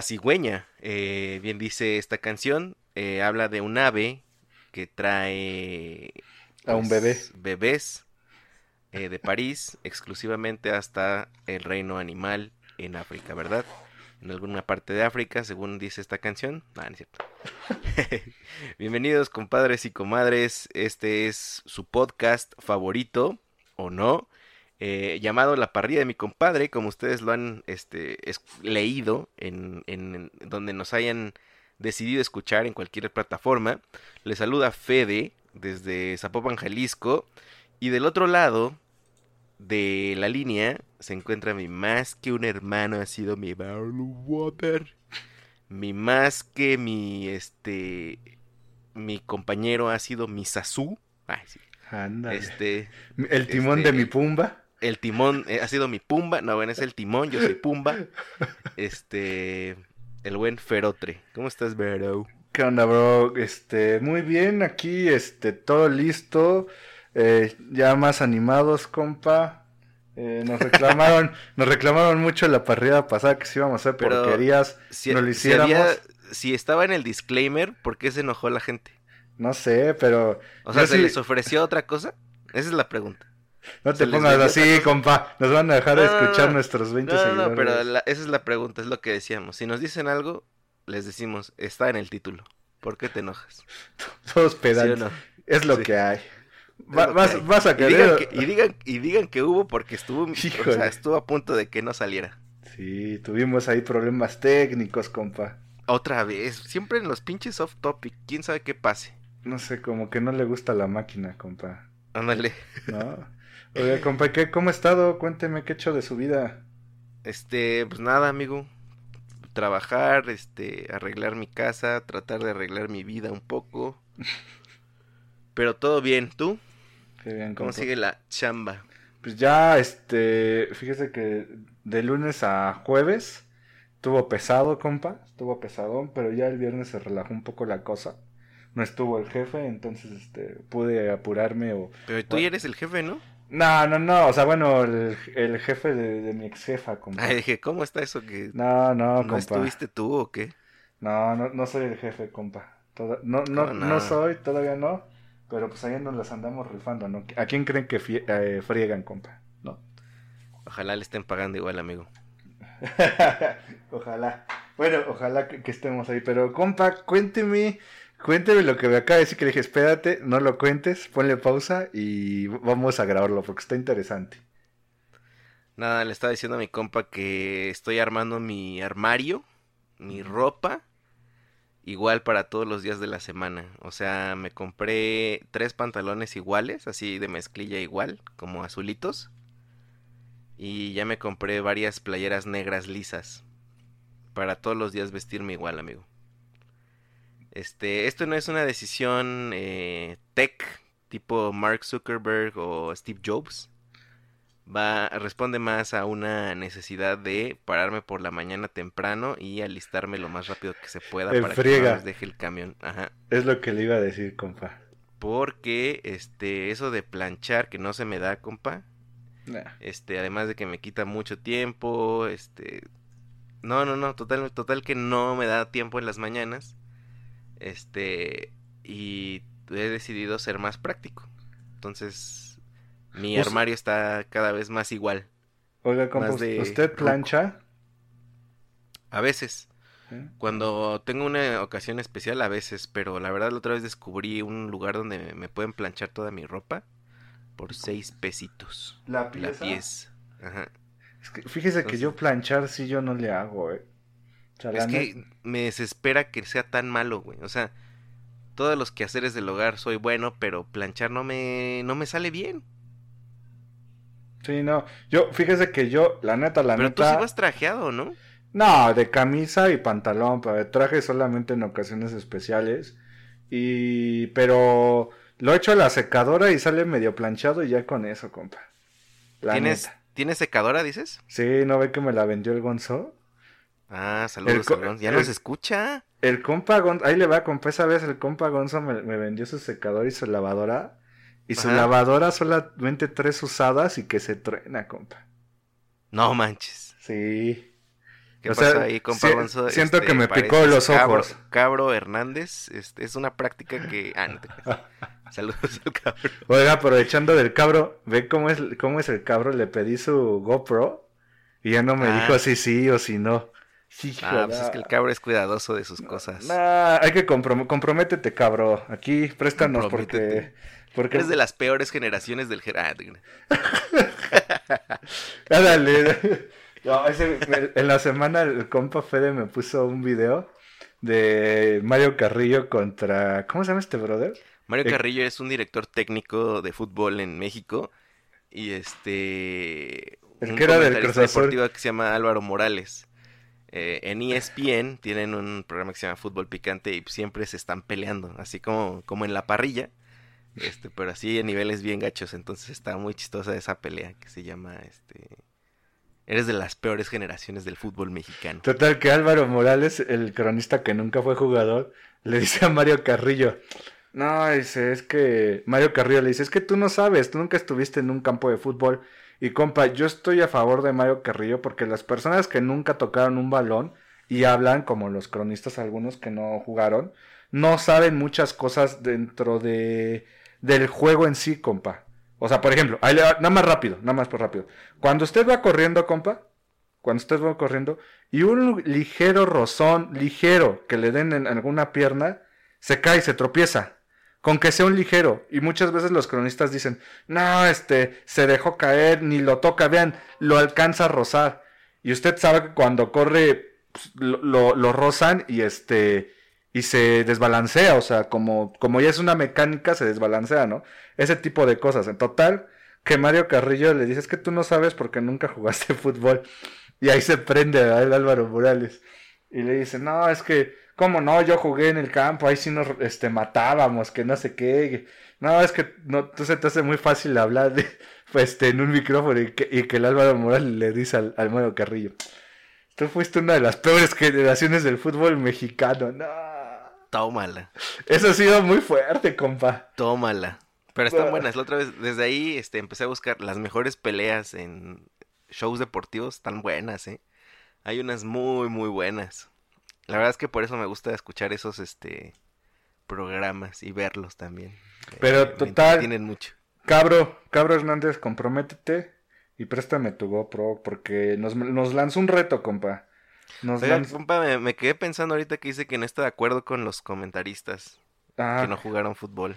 La cigüeña, eh, bien dice esta canción, eh, habla de un ave que trae A un bebé. pues, bebés eh, de París exclusivamente hasta el reino animal en África, ¿verdad? En alguna parte de África, según dice esta canción. Ah, no es cierto. Bienvenidos, compadres y comadres. Este es su podcast favorito, o no, eh, llamado La parrilla de mi compadre, como ustedes lo han este, es- leído en, en- en donde nos hayan decidido escuchar en cualquier plataforma. Les saluda Fede desde Zapopan, Jalisco. Y del otro lado de la línea se encuentra mi más que un hermano, ha sido mi Water. Mi más que mi, este, mi compañero ha sido mi Sasu. Ay, sí. Ándale. Este, el timón este- de mi pumba. El timón eh, ha sido mi Pumba. No, bueno, es el timón, yo soy Pumba. Este, el buen Ferotre. ¿Cómo estás, Vero? ¿Qué onda, bro? Este, muy bien, aquí, este, todo listo. eh, ya más animados, compa. Eh, nos reclamaron, nos reclamaron mucho la parrilla pasada que si íbamos a hacer Pero porquerías. Si, ¿No lo si había- hiciéramos? si estaba en el disclaimer, ¿por qué se enojó la gente? No sé, pero O sea, ¿se sí- les ofreció otra cosa? Esa es la pregunta. No te pongas así, compa. Nos van a dejar de No, escuchar no. nuestros 20 No, no, seguidores. no, pero la- esa es la pregunta, es lo que decíamos. Si nos dicen algo, les decimos, está en el título. ¿Por qué te enojas? Todos ¿Sí o pedantes. no? Es lo Sí. que hay. Va- lo que vas, hay. vas a Y digan, querer. que, y, digan, y digan que hubo porque estuvo, o sea, estuvo a punto de que no saliera. Sí, tuvimos ahí problemas técnicos, compa. Otra vez, siempre en los pinches off topic, quién sabe qué pase. No sé, como que no le gusta la máquina, compa. Ándale. ¿No? Oiga, compa, ¿qué, ¿cómo ha estado? Cuénteme qué ha hecho de su vida. Este, pues nada, amigo. Trabajar, este, arreglar mi casa, tratar de arreglar mi vida un poco. Pero todo bien, ¿tú? Qué bien, ¿Cómo compa. sigue la chamba? Pues ya, este, fíjese que de lunes a jueves estuvo pesado, compa. Estuvo pesadón, pero ya el viernes se relajó un poco la cosa. No estuvo el jefe, entonces, este, pude apurarme o... Pero tú ya eres el jefe, ¿no? No, no, no, o sea, bueno, el, el jefe de, de mi ex jefa, compa. Ay, dije, ¿cómo está eso que No, no, no compa. estuviste tú o qué? No, no, no soy el jefe, compa. Toda- no, no, ¿Cómo no? no? soy, todavía no. Pero pues ahí nos las andamos rifando, ¿no? ¿A quién creen que fie- eh, friegan, compa? ¿No? Ojalá le estén pagando igual, amigo. ojalá. Bueno, ojalá que, que estemos ahí. Pero, compa, cuénteme, cuénteme lo que me acaba de decir que le dije, espérate, no lo cuentes, ponle pausa y vamos a grabarlo porque está interesante. Nada, le estaba diciendo a mi compa que estoy armando mi armario, mi ropa, igual para todos los días de la semana. O sea, me compré tres pantalones iguales, así de mezclilla igual, como azulitos. Y ya me compré varias playeras negras lisas. Para todos los días vestirme igual, amigo. Este, esto no es una decisión eh, tech, tipo Mark Zuckerberg o Steve Jobs va responde más a una necesidad de pararme por la mañana temprano y alistarme lo más rápido que se pueda En para que no nos deje el camión. Ajá. Es lo que le iba a decir, compa. Porque este eso de planchar que no se me da, compa. Nah. Este, además de que me quita mucho tiempo, este... No, no, no, total, total que no me da tiempo en las mañanas. Este, y he decidido ser más práctico. Entonces, mi Pues- armario está cada vez más igual. Oiga, compa, Más de ¿usted plancha? A veces, ¿Eh? cuando tengo una ocasión especial, a veces, pero la verdad la otra vez descubrí un lugar donde me pueden planchar toda mi ropa por seis pesitos. ¿La La pieza? Ajá. Es que fíjese que yo planchar sí yo no le hago, eh. Es que me desespera que sea tan malo, güey. O sea, todos los quehaceres del hogar soy bueno, pero planchar no me, no me sale bien. Sí, no. Yo, fíjese que yo, la neta, la pero tú neta. sí vas trajeado, ¿no? No, de camisa y pantalón, pero de traje solamente en ocasiones especiales. Y. Pero lo echo a la secadora y sale medio planchado y ya con eso, compa. La ¿Tienes, neta. ¿Tienes secadora, dices? Sí, ¿no ve que me la vendió el Gonzo? Ah, saludos. Ya el- nos escucha. El compa Gonzo, ahí le va, compa, esa vez el compa Gonzo me, me vendió su secador y su lavadora. Y su lavadora solamente tres usadas y que se truena, compa. No manches. Sí. ¿Qué O pasó sea, ahí, compa si- Gonzo? Este, siento que me picó los cabro- ojos. Cabro Hernández. Este, es una práctica que... Ah, no te. Saludos al cabro. Oiga, aprovechando del cabro, ve cómo es, cómo es el cabro, le pedí su GoPro y ya no me Ah. dijo si sí o si no. Hijo, Ah, pues es que el cabro es cuidadoso de sus cosas. Nah, hay que comprom- comprométete, cabro. Aquí, préstanos porque... Porque... Eres de las peores generaciones del... ger- te creas. Ándale. No, en la semana el compa Fede me puso un video de Mario Carrillo contra... ¿Cómo se llama este brother? Mario Eh, Carrillo es un director técnico de fútbol en México y este El un que era del Cruz Azul. deportivo que se llama Álvaro Morales. Eh, en ESPN tienen un programa que se llama Fútbol Picante y siempre se están peleando, así como, como en la parrilla, este, pero así en niveles bien gachos. Entonces está muy chistosa esa pelea que se llama este Eres de las peores generaciones del fútbol mexicano. Total que Álvaro Morales, el cronista que nunca fue jugador, le dice a Mario Carrillo, no, dice, es que Mario Carrillo le dice, es que tú no sabes, tú nunca estuviste en un campo de fútbol. Y compa, yo estoy a favor de Mario Carrillo porque las personas que nunca tocaron un balón y hablan, como los cronistas algunos que no jugaron, no saben muchas cosas dentro de del juego en sí, compa. O sea, por ejemplo, nada más rápido, nada más por rápido. Cuando usted va corriendo, compa, cuando usted va corriendo y un ligero rozón, ligero, que le den en alguna pierna, se cae, se tropieza. Con que sea un ligero. Y muchas veces los cronistas dicen, no, este, se dejó caer, ni lo toca, vean, lo alcanza a rozar. Y usted sabe que cuando corre, pues, lo, lo, rozan y este, y se desbalancea, o sea, como, como ya es una mecánica, se desbalancea, ¿no? Ese tipo de cosas. En total, que Mario Carrillo le dice, es que tú no sabes porque nunca jugaste fútbol. Y ahí se prende a él Álvaro Morales. Y le dice, no, es que, ¿cómo no? Yo jugué en el campo, ahí sí nos este, matábamos, que no sé qué. No, es que no, tú se te hace muy fácil hablar de, pues, este, en un micrófono y que, y que el Álvaro Morales le dice al, al Mario Carrillo. Tú fuiste una de las peores generaciones del fútbol mexicano. No. Tómala, Eso ha sido muy fuerte, compa. tómala. Pero están Ah. buenas. La otra vez, desde ahí, este, empecé a buscar las mejores peleas en shows deportivos. Están buenas, ¿eh? Hay unas muy, muy buenas. La verdad es que por eso me gusta escuchar esos, este, programas y verlos también. Pero Me total- Tienen mucho. Cabro, Cabro Hernández, comprométete y préstame tu GoPro porque nos, nos lanzó un reto, compa. Nos Oiga, lanzó... compa, me, me quedé pensando ahorita que dice que no está de acuerdo con los comentaristas Ah, que no jugaron fútbol.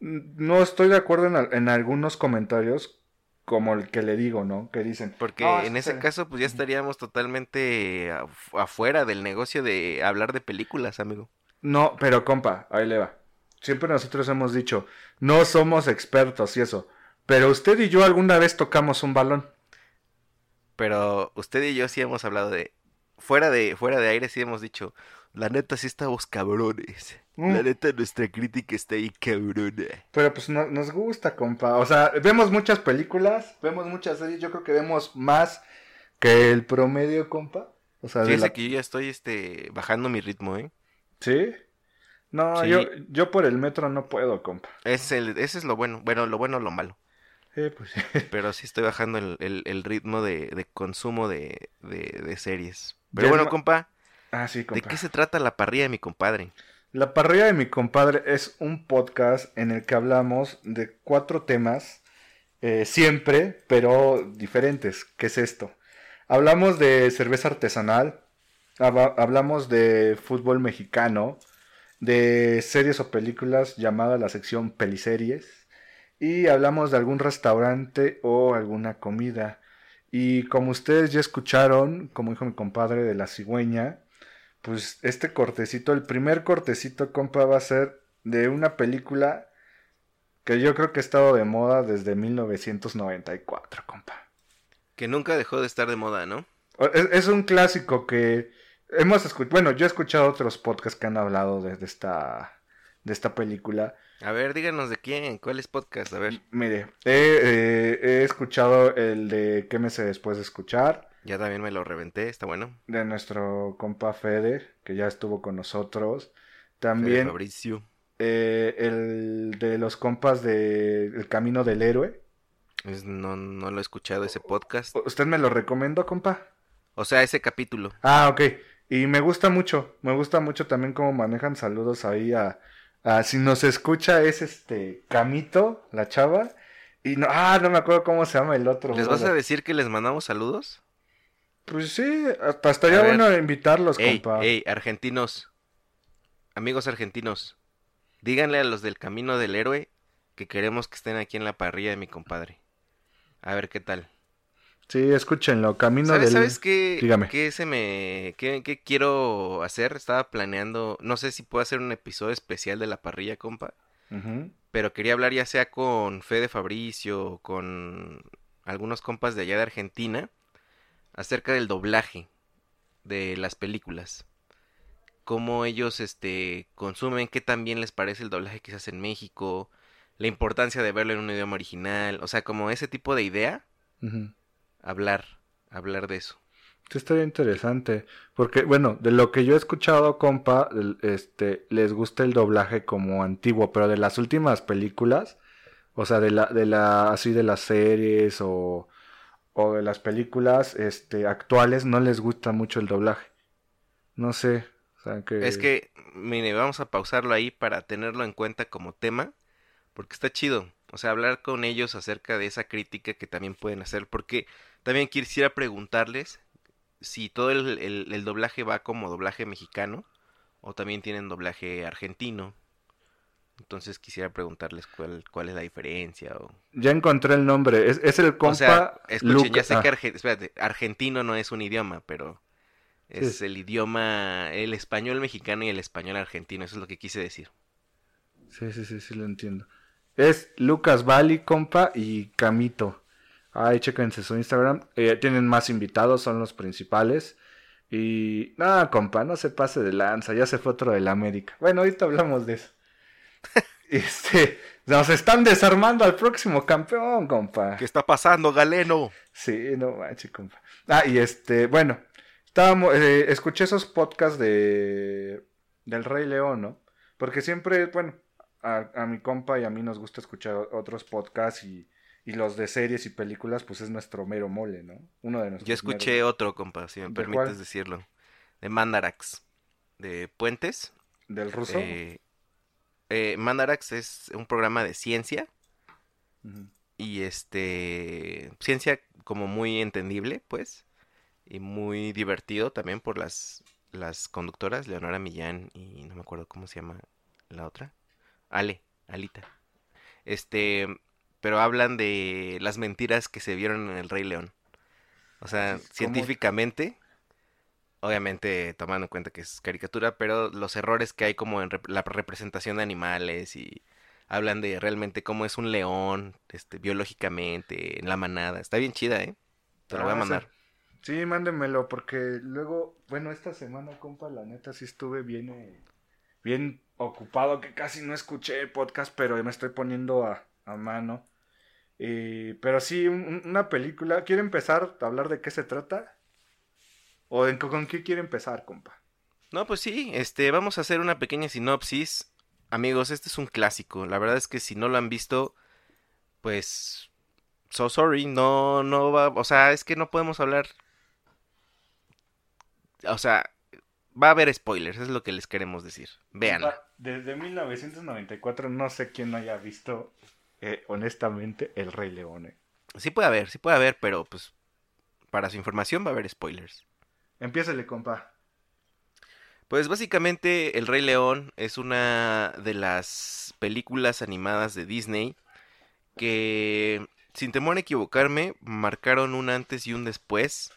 no estoy de acuerdo en algunos comentarios como el que le digo, ¿no? Que dicen... Porque "No, en es ese que- caso, pues ya estaríamos totalmente af- afuera del negocio de hablar de películas, amigo. No, pero compa, ahí le va. Siempre nosotros hemos dicho, no somos expertos y eso. Pero usted y yo alguna vez tocamos un balón. Pero usted y yo sí hemos hablado de. Fuera de, fuera de aire sí hemos dicho. La neta sí estamos cabrones. Mm. La neta nuestra crítica está ahí cabrona. Pero pues no- nos gusta, compa. O sea, vemos muchas películas, vemos muchas series. Yo creo que vemos más que el promedio, compa. O sea, de Fíjese la- que yo ya estoy este bajando mi ritmo, ¿eh? ¿Sí? No, Sí. Yo, yo por el metro no puedo, compa. Es el, ese es lo bueno. Bueno, lo bueno o lo malo. Eh, pues sí. Pero sí estoy bajando el, el- el ritmo de, de consumo de, de- de series. Pero bueno, compa, Ah, sí, ¿de compa. qué se trata la parrilla de mi compadre? La parrilla de mi compadre es un podcast en el que hablamos de cuatro temas, eh, siempre, pero diferentes. ¿Qué es esto? Hablamos de cerveza artesanal, hablamos de fútbol mexicano, de series o películas llamada la sección Peliseries, y hablamos de algún restaurante o alguna comida. Y como ustedes ya escucharon, como dijo mi compadre de la cigüeña, pues este cortecito, el primer cortecito, compa, va a ser de una película que yo creo que ha estado de moda desde 1994, compa. Que nunca dejó de estar de moda, ¿no? Es, es un clásico que hemos escuchado, bueno, yo he escuchado otros podcasts que han hablado de, de esta, de esta película. A ver, díganos de quién, cuál es podcast, a ver. Mire, he, eh, he escuchado el de Quémese después de escuchar, Ya también me lo reventé, está bueno. de nuestro compa Fede, que ya estuvo con nosotros. Fede También Fabricio. eh, el de los compas de El Camino del Héroe. Es- no, no lo he escuchado ese podcast. ¿Usted me lo recomendó, compa? O sea, ese capítulo. Ah, ok. Y me gusta mucho, me gusta mucho también cómo manejan saludos ahí a, a- si nos escucha es este Camito, la chava. Y no, ah, no me acuerdo cómo se llama el otro. ¿Les vas a decir que les mandamos saludos? Pues sí, hasta estaría A ver. bueno invitarlos, Ey, compa. ey, argentinos. Amigos argentinos. Díganle a los del Camino del Héroe que queremos que estén aquí en la parrilla de mi compadre. A ver qué tal. Sí, escúchenlo, Camino ¿Sabes, del ¿sabes qué, Dígame. qué se me qué, qué quiero hacer? Estaba planeando, no sé si puedo hacer un episodio especial de la parrilla, compa, pero quería hablar ya sea con Fede Fabricio o con algunos compas de allá de Argentina acerca del doblaje de las películas. Cómo ellos este consumen, qué tan bien les parece el doblaje que se hace en México, la importancia de verlo en un idioma original, o sea, como ese tipo de idea, hablar, hablar de eso. Sí, estaría interesante. Porque, bueno, de lo que yo he escuchado, compa, este, les gusta el doblaje como antiguo, pero de las últimas películas, o sea, de la, de la, así de las series o, o de las películas, este, actuales, no les gusta mucho el doblaje. No sé, o sea, que... Es que, mire, vamos a pausarlo ahí para tenerlo en cuenta como tema, porque está chido. O sea, hablar con ellos acerca de esa crítica que también pueden hacer, porque también quisiera preguntarles si todo el, el- el doblaje va como doblaje mexicano o también tienen doblaje argentino. Entonces quisiera preguntarles cuál, cuál es la diferencia o... Ya encontré el nombre, es, es el compa... o sea, escuchen, Luca- ya sé que ah, arge- espérate, argentino no es un idioma, pero es Sí. el idioma, el español mexicano y el español argentino, eso es lo que quise decir. Sí, sí, sí, sí, lo entiendo. Es Lucas Bali, compa, y Camito. Ahí chéquense su Instagram. Eh, tienen más invitados, son los principales. Y nada, compa, no se pase de lanza, ya se fue otro del América. Bueno, ahorita hablamos de eso. este, nos están desarmando al próximo campeón, compa. ¿Qué está pasando, Galeno? Sí, no manches, compa. Ah, y este, bueno, estábamos, eh, escuché esos podcasts de del Rey León, ¿no? Porque siempre, bueno, a, a mi compa y a mí nos gusta escuchar otros podcasts y, y los de series y películas, pues es nuestro mero mole, ¿no? Uno de nuestros Yo escuché otro, compa, si me ¿De permites cuál? decirlo. De Mandarax. De Puentes. del ruso. Eh, eh, Mandarax es un programa de ciencia. Y este. Ciencia como muy entendible, pues. Y muy divertido también por las, las conductoras, Leonora Millán y no me acuerdo cómo se llama la otra. Ale, Alita. Este. Pero hablan de las mentiras que se vieron en el Rey León. O sea, ¿Cómo? científicamente. Obviamente tomando en cuenta que es caricatura, pero los errores que hay como en rep- la representación de animales y hablan de realmente cómo es un león, este, biológicamente, en la manada. Está bien chida, ¿eh? Te lo voy a Ah, mandar. Sí, sí, mándenmelo, porque luego, bueno, esta semana, compa, la neta sí estuve bien, eh, bien ocupado, que casi no escuché el podcast, pero me estoy poniendo a, a mano. Y- pero sí, un- una película. ¿Quiere empezar a hablar de qué se trata? ¿O en- con qué quiere empezar, compa? No, pues sí, este, vamos a hacer una pequeña sinopsis. Amigos, este es un clásico. La verdad es que si no lo han visto, pues so sorry, no, no va, o sea, es que no podemos hablar, o sea, va a haber spoilers, es lo que les queremos decir. Véanla. Desde 1994 no sé quién no haya visto, eh, honestamente, El Rey León. eh. Sí puede haber, sí puede haber, pero pues para su información va a haber spoilers. Empiézale, compa. Pues básicamente El Rey León es una de las películas animadas de Disney que, sin temor a equivocarme, marcaron un antes y un después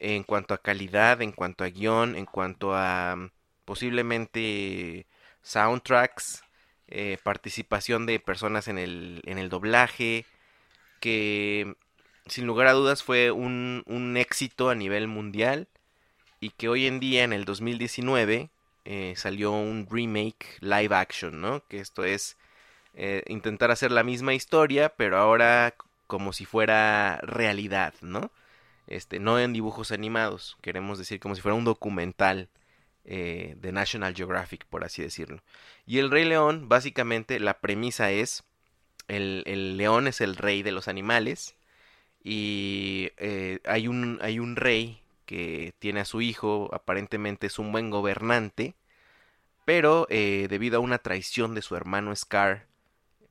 en cuanto a calidad, en cuanto a guion, en cuanto a mm, posiblemente soundtracks, eh, participación de personas en el, en el doblaje, que sin lugar a dudas fue un, un éxito a nivel mundial y que hoy en día, en el 2019, eh, salió un remake live action, ¿no? Que esto es eh, intentar hacer la misma historia, pero ahora como si fuera realidad, ¿no? Este, no en dibujos animados, queremos decir como si fuera un documental eh, de National Geographic, por así decirlo. Y el Rey León, básicamente, la premisa es, el, el león es el rey de los animales, y eh, hay, un, hay un rey que tiene a su hijo, aparentemente es un buen gobernante, pero eh, debido a una traición de su hermano Scar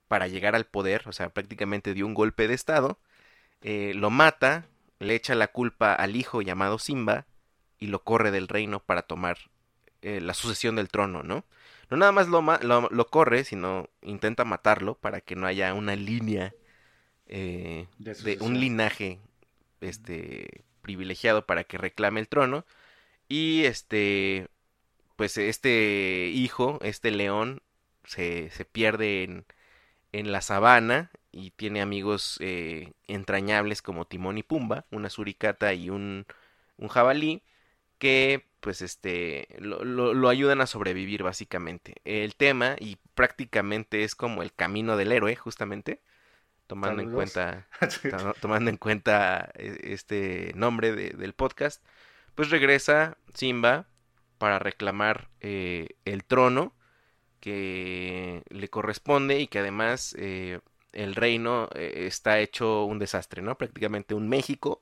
para llegar al poder, o sea, prácticamente dio un golpe de estado, eh, lo mata, le echa la culpa al hijo llamado Simba y lo corre del reino para tomar eh, la sucesión del trono, ¿no? No nada más lo, ma- lo, lo corre, sino intenta matarlo para que no haya una línea De de un linaje este privilegiado para que reclame el trono. Y este pues este hijo este león se, se pierde en, en la sabana y tiene amigos eh, entrañables como Timón y Pumba una suricata y un, un jabalí que pues este lo, lo- lo ayudan a sobrevivir básicamente. El tema y prácticamente es como el camino del héroe justamente tomando en cuenta to- tomando en cuenta este nombre de- del podcast, pues regresa Simba para reclamar eh, el trono que le corresponde y que además eh, el reino eh, está hecho un desastre, ¿no? Prácticamente un México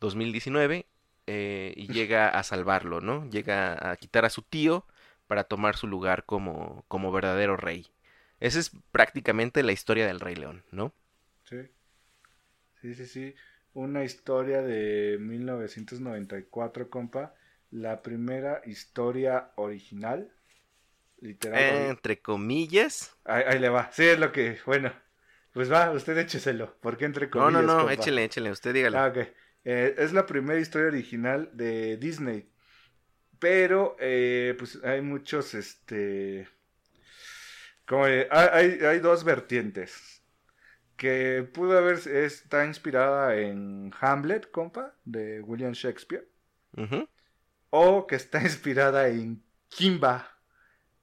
2019 eh, y llega a salvarlo, ¿no? Llega a quitar a su tío para tomar su lugar como, como verdadero rey. Esa es prácticamente la historia del Rey León, ¿no? Sí. Sí, sí, sí. Una historia de 1994, compa. La primera historia original. Literal. Eh, entre comillas. Ahí, ahí le va. Sí, es lo que. Bueno. Pues va, usted écheselo. ¿Por qué entre No, comillas? no, no, compa? échele, échele, usted dígale. Ah, ok. Eh, es la primera historia original de Disney. Pero, eh, pues hay muchos, este... Como, eh, hay, hay dos vertientes. Que pudo haber, está inspirada en Hamlet, compa, de William Shakespeare. O que está inspirada en Kimba,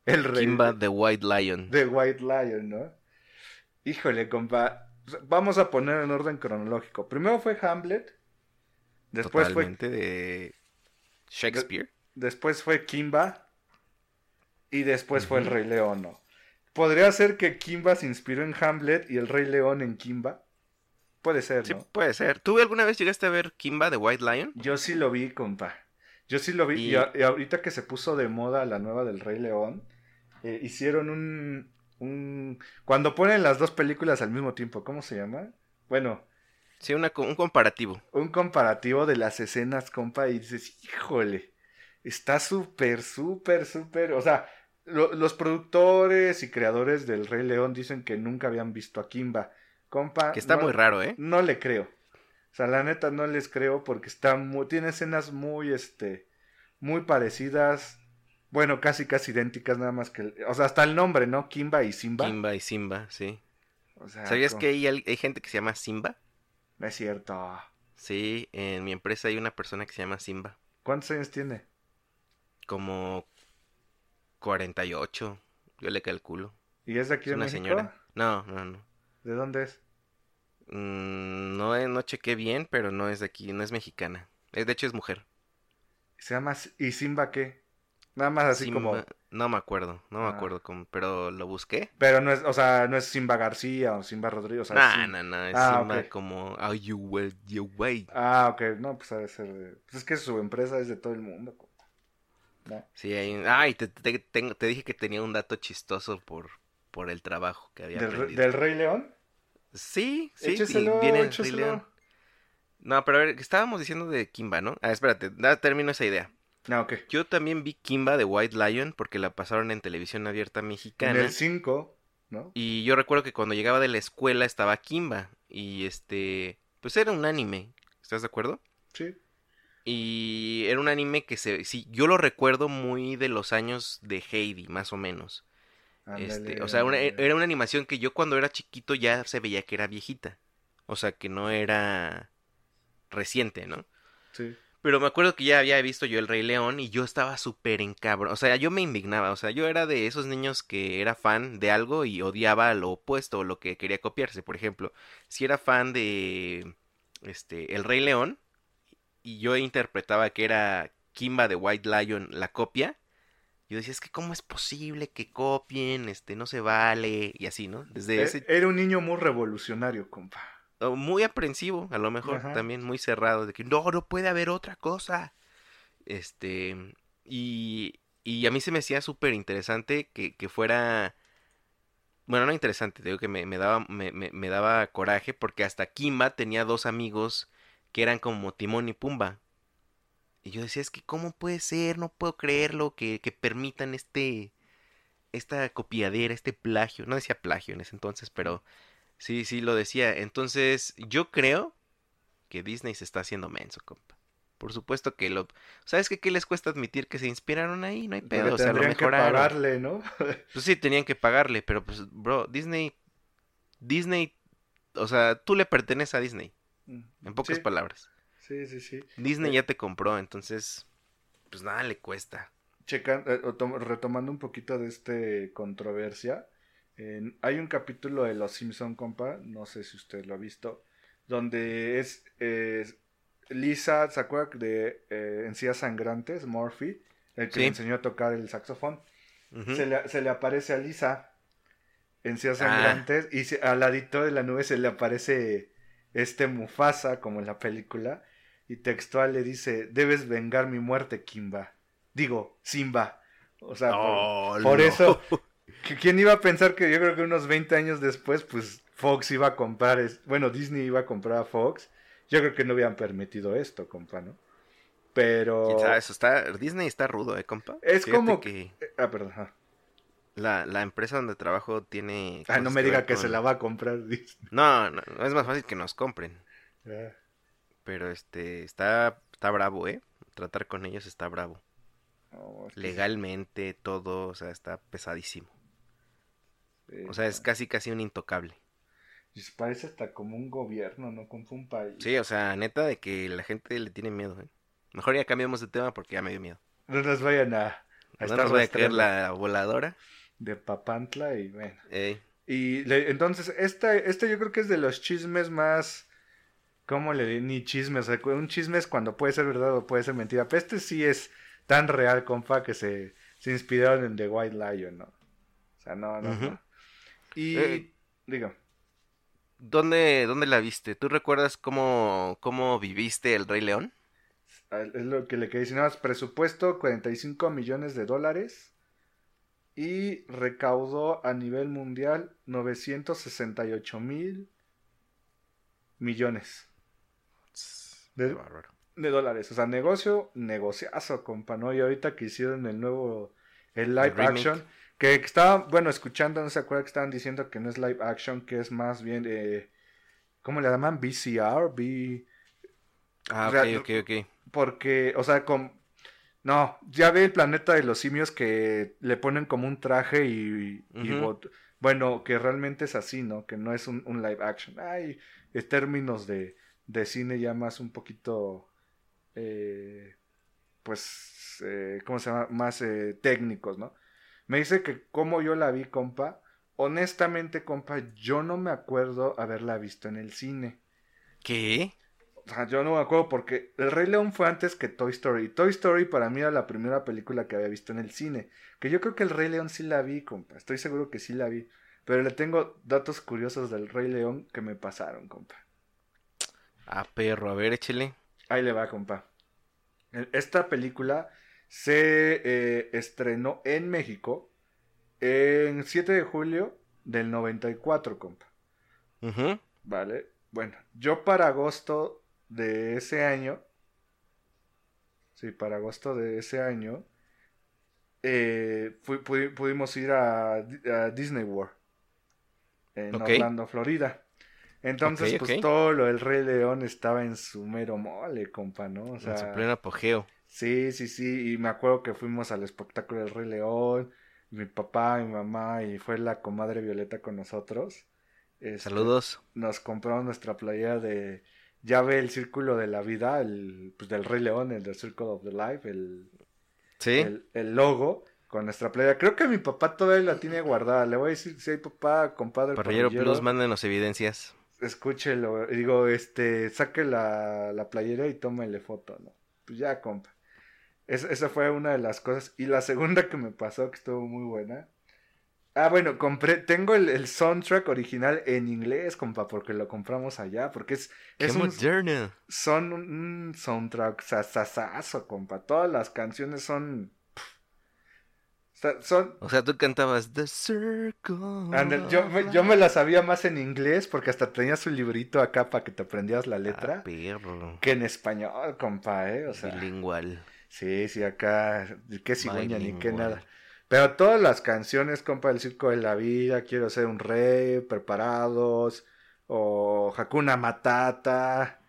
el rey Kimba the White Lion. de White Lion, ¿no? Híjole, compa. Vamos a poner en orden cronológico. Primero fue Hamlet. Después fue de Shakespeare. Después fue Kimba. Y después fue el. Rey León, ¿no? ¿Podría ser que Kimba se inspiró en Hamlet y el Rey León en Kimba? Puede ser, Sí, ¿no? puede ser. ¿Tú alguna vez llegaste a ver Kimba the White Lion? Yo sí lo vi, compa. Yo sí lo vi. Y, Y- a- y ahorita que se puso de moda la nueva del Rey León, eh, hicieron un, un... Cuando ponen las dos películas al mismo tiempo, ¿cómo se llama? Bueno, Sí, una, un comparativo. un comparativo de las escenas, compa, y dices, híjole, está súper, súper, súper, o sea, lo- los productores y creadores del Rey León dicen que nunca habían visto a Kimba, compa. Que está no- muy raro, ¿eh? No le creo. O sea, la neta no les creo porque está muy, tiene escenas muy, este, muy parecidas, bueno, casi, casi idénticas, nada más que, o sea, hasta el nombre, ¿no? Kimba y Simba. Kimba y Simba, sí. O sea, ¿Sabías que hay, hay gente que se llama Simba? No es cierto. Sí, en mi empresa hay una persona que se llama Simba. ¿Cuántos años tiene? Como 48, yo le calculo. ¿Y es de aquí Es de una México? señora. No, no, no. ¿De dónde es? Mm, no, eh, no chequé bien, pero no es de aquí, no es mexicana. Es, de hecho es mujer. Se llama ¿Y Simba qué? Nada más así Simba, como No me acuerdo, no me Ah. acuerdo cómo, pero lo busqué. Pero no es, o sea, no es Simba García o Simba Rodríguez. O sea, No, no, no, es Ah, Simba ok. como Are you well, you wait. Ah, ok, no, pues ha de ser de... Pues es que su empresa es de todo el mundo. No. Sí, hay un- Ay, te, te, dije que tenía un dato chistoso por, por el trabajo que había ¿Del, re- aprendido. del Rey León? Sí, sí, Écheselo, viene el Rey écheselo. León. No, pero a ver, estábamos diciendo de Kimba, ¿no? Ah, espérate, da, termino esa idea. Ah, ok. Yo también vi Kimba de White Lion porque la pasaron en televisión abierta En mexicana. el 5, ¿no? Y yo recuerdo que cuando llegaba de la escuela estaba Kimba. Y este, pues era un anime. ¿Estás de acuerdo? Sí. Y era un anime que se, sí, yo lo recuerdo muy de los años de Heidi, más o menos. Este, o sea, una- ándale. era una animación que yo cuando era chiquito ya se veía que era viejita. O sea, que no era reciente, ¿no? Sí. Pero me acuerdo que ya había visto yo El Rey León y yo estaba súper encabrón. O sea, yo me indignaba. O sea, yo era de esos niños que era fan de algo y odiaba lo opuesto o lo que quería copiarse. Por ejemplo, si era fan de este El Rey León y yo interpretaba que era Kimba de White Lion la copia, yo decía, es que cómo es posible que copien, este, no se vale, y así, ¿no? Desde E- ese Era un niño muy revolucionario, compa. o muy aprensivo, a lo mejor Ajá. también muy cerrado, de que no, no puede haber otra cosa. Este, y, y a mí se me hacía súper interesante que, que fuera, bueno, no interesante, digo que me, me daba, me, me- me daba coraje porque hasta Kimba tenía dos amigos que eran como Timón y Pumba. Y yo decía, es que cómo puede ser, no puedo creerlo, que, que permitan este, esta copiadera, este plagio. No decía plagio en ese entonces, pero sí, sí lo decía. Entonces, yo creo que Disney se está haciendo menso, compa. Por supuesto que lo... ¿Sabes qué, qué les cuesta admitir que se inspiraron ahí? No hay Pero pedo, o sea, lo que pagarle, ¿no? Pues sí, tenían que pagarle, pero pues, bro, Disney... Disney... O sea, tú le perteneces a Disney, en pocas Sí, palabras. Sí, sí, sí. Disney Eh. ya te compró, entonces... Pues nada le cuesta. Eh, retomando un poquito de este controversia, hay un capítulo de Los Simpson, compa, no sé si usted lo ha visto, donde es, Lisa, ¿se acuerda de eh, Encías Sangrantes, Murphy, el que Sí. le enseñó a tocar el saxofón? Se, le, se le aparece a Lisa Encías Ah. Sangrantes y se- al ladito de la nube se le aparece este Mufasa, como en la película, y textual le dice, debes vengar mi muerte, Kimba. Digo, Simba. O sea, por- Oh, por no. eso, ¿quién iba a pensar que yo creo que unos 20 años después, pues Fox iba a comprar, es- bueno, Disney iba a comprar a Fox? Yo creo que no hubieran permitido esto, compa, ¿no? Pero... Eso está, Disney está rudo, ¿eh, compa? Es Fíjate como- que Ah, perdón. La, la empresa donde trabajo tiene... Ah, no me diga que se la va a comprar. No, no, no, es más fácil que nos compren. Ah, Pero este, está, está bravo, ¿eh? Tratar con ellos está bravo. es que Legalmente, todo, o sea, está pesadísimo. sí, O sea, es casi, casi un intocable. Y se parece hasta como un gobierno, ¿no? Como un país. Sí, o sea, neta de que la gente le tiene miedo, ¿eh? Mejor ya cambiamos de tema porque ya me dio miedo. No nos vayan a, a No nos voy a caer la voladora. De Papantla y bueno. Ey, Y le- entonces, esta, este yo creo que es de los chismes más... ¿Cómo le? Ni chismes. O sea, un chisme es cuando puede ser verdad o puede ser mentira. Pero este sí es tan real, compa, que se, se inspiraron en The White Lion, ¿no? O sea, no, no, no. Y... Eh. digo, ¿Dónde, ¿Dónde la viste? ¿Tú recuerdas cómo, cómo viviste el Rey León? es lo que le quería decir. Nada más, presupuesto 45 millones de dólares. Y recaudó a nivel mundial 968 mil millones de, dólares. O sea, negocio, negociazo, compa, ¿no? Y ahorita que hicieron el nuevo, el live El action, que estaba, bueno, escuchando, no se acuerda que estaban diciendo que no es live action, que es más bien, eh, ¿cómo le llaman? VCR, V... Ah, ok, ok, ok. Porque, o sea, con... No, ya ve el planeta de los simios que le ponen como un traje y... bot- Bueno, que realmente es así, ¿no? Que no es un, un live action. Hay términos de, de cine ya más un poquito... eh, pues, eh, ¿cómo se llama? Más eh, técnicos, ¿no? Me dice que como yo la vi, compa. Honestamente, compa, yo no me acuerdo haberla visto en el cine. ¿Qué? Yo no me acuerdo porque El Rey León fue antes que Toy Story. Toy Story para mí era la primera película que había visto en el cine. Que yo creo que El Rey León sí la vi, compa. Estoy seguro que sí la vi. Pero le tengo datos curiosos del Rey León que me pasaron, compa. Ah, perro, a ver, échele. Ahí le va, compa. Esta película se eh, estrenó en México en 7 de julio del 94, compa. Vale. Bueno, yo para agosto de ese año. Sí, para agosto de ese año. eh, pudimos ir a, Di- a Disney World. En. Orlando, Florida. Entonces, pues todo lo del Rey León estaba en su mero mole, compa, ¿no? O En su pleno apogeo. Sí, sí, sí, y me acuerdo que fuimos al espectáculo del Rey León, mi papá, mi mamá, y fue la comadre Violeta con nosotros. Este, Saludos. Nos compraron nuestra playera de, ya ve el Círculo de la Vida, el, pues del Rey León, el del Circle of the Life, el, Sí. el, el logo con nuestra playera. Creo que mi papá todavía la tiene guardada, le voy a decir, si hay papá, compadre, Parrillero parrillero, Plus, mándenos evidencias. escúchelo, digo, este, saque la, la playera y tómele foto, ¿no? Pues ya, compa. Es- esa fue una de las cosas. Y la segunda que me pasó, que estuvo muy buena. Ah, bueno, compré, tengo el, el soundtrack original en inglés, compa, porque lo compramos allá, porque es, ¡Qué es un, moderno! son un, un soundtrack sasasazo, compa. Todas las canciones son... pf, o sea, son, O sea, tú cantabas The Circle. Yo, me, yo me la sabía más en inglés porque hasta tenía su librito acá para que te aprendías la letra Ah, perro. que en español, compa, ¿eh? O sea, Bilingual. sí, sí, acá, qué cigüeña ni qué nada. Pero todas las canciones, compa, del Circo de la Vida, Quiero ser un rey, Preparados, o Hakuna Matata.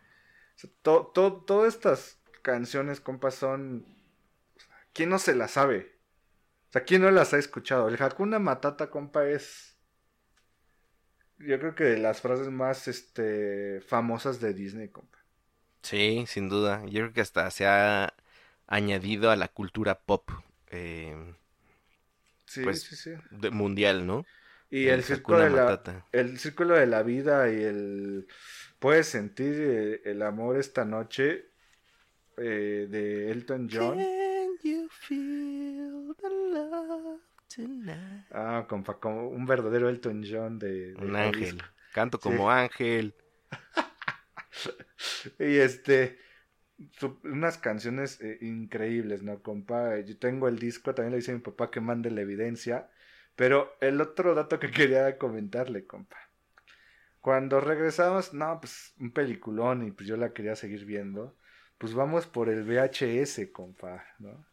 O todas estas canciones, compa, son... ¿Quién no se las sabe? O sea, ¿quién no las ha escuchado? El Hakuna Matata, compa, es... Yo creo que de las frases más este, famosas de Disney, compa. Sí, sin duda. Yo creo que hasta se ha añadido a la cultura pop eh, Sí, Pues, sí, sí. de- mundial, ¿no? Y el, el círculo de la, el círculo de la vida y el puedes sentir eh, el amor esta noche eh, de Elton John. Can you feel the love tonight? Ah, compa, como un verdadero Elton John de, de Un ángel. disco. Canto Sí. como ángel. Y este unas canciones eh, increíbles, ¿no, compa? Yo tengo el disco, también le dice a mi papá que mande la evidencia. Pero el otro dato que quería comentarle, compa. Cuando regresamos, no, pues un peliculón y pues yo la quería seguir viendo. Pues vamos por el VHS, compa, ¿no?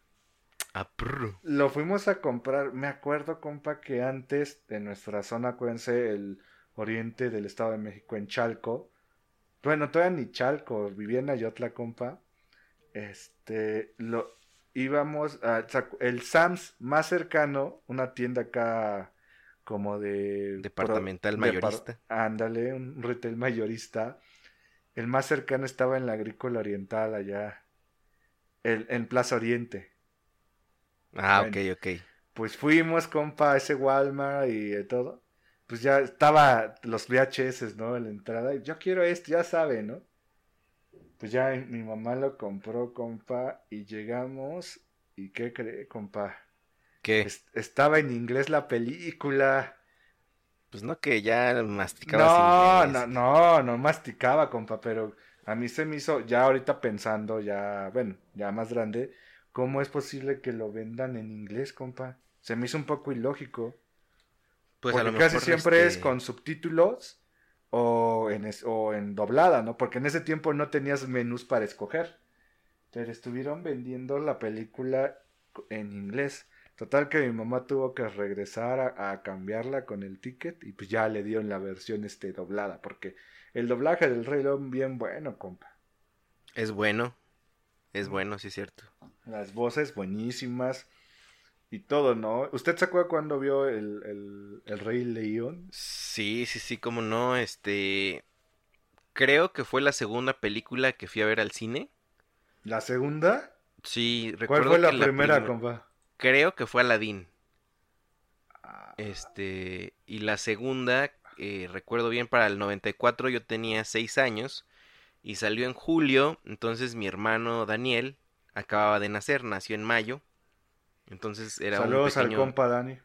Ah, prr. Lo fuimos a comprar, me acuerdo, compa, que antes de nuestra zona, acuérdense, el oriente del Estado de México, en Chalco. Bueno, todavía ni Chalco, vivía en Ayotla, compa. Este, lo íbamos a el Sams más cercano, una tienda acá como de Departamental pro- depar- mayorista. ándale, un retail mayorista. El más cercano estaba en la Agrícola Oriental allá, el, en Plaza Oriente. Ah, Bueno. ok, ok. Pues fuimos, compa, a ese Walmart y de todo. Pues ya estaba los VHS, ¿no? En la entrada. Yo quiero esto, ya sabe, ¿no? Pues ya mi mamá lo compró, compa, y llegamos. ¿Y qué cree, compa? ¿Qué? Es- estaba en inglés la película. Pues no que ya No, masticabas no, inglés. no, no masticaba, compa, pero a mí se me hizo, ya ahorita pensando, ya, bueno, ya más grande, ¿cómo es posible que lo vendan en inglés, compa? Se me hizo un poco ilógico. Pues a porque lo casi mejor, siempre es este, con subtítulos o en, es- o en doblada, ¿no? Porque en ese tiempo no tenías menús para escoger. Pero estuvieron vendiendo la película en inglés. Total que mi mamá tuvo que regresar a, a cambiarla con el ticket y pues ya le dieron la versión este doblada. Porque el doblaje del Rey León bien bueno, compa. Es bueno. Es bueno, sí es cierto. Las voces buenísimas y todo, ¿no? ¿Usted se acuerda cuando vio el, el, el Rey León? Sí, sí, sí, cómo no, este... Creo que fue la segunda película que fui a ver al cine. ¿La segunda? Sí, ¿Cuál recuerdo fue la que primera, prim- compa? Creo que fue Aladdin. Ah, Este, y la segunda, eh, recuerdo bien, para el 94 yo tenía 6 años y salió en julio, entonces mi hermano Daniel acababa de nacer, nació en mayo. Entonces era Saludos un pequeño, al compa Dani.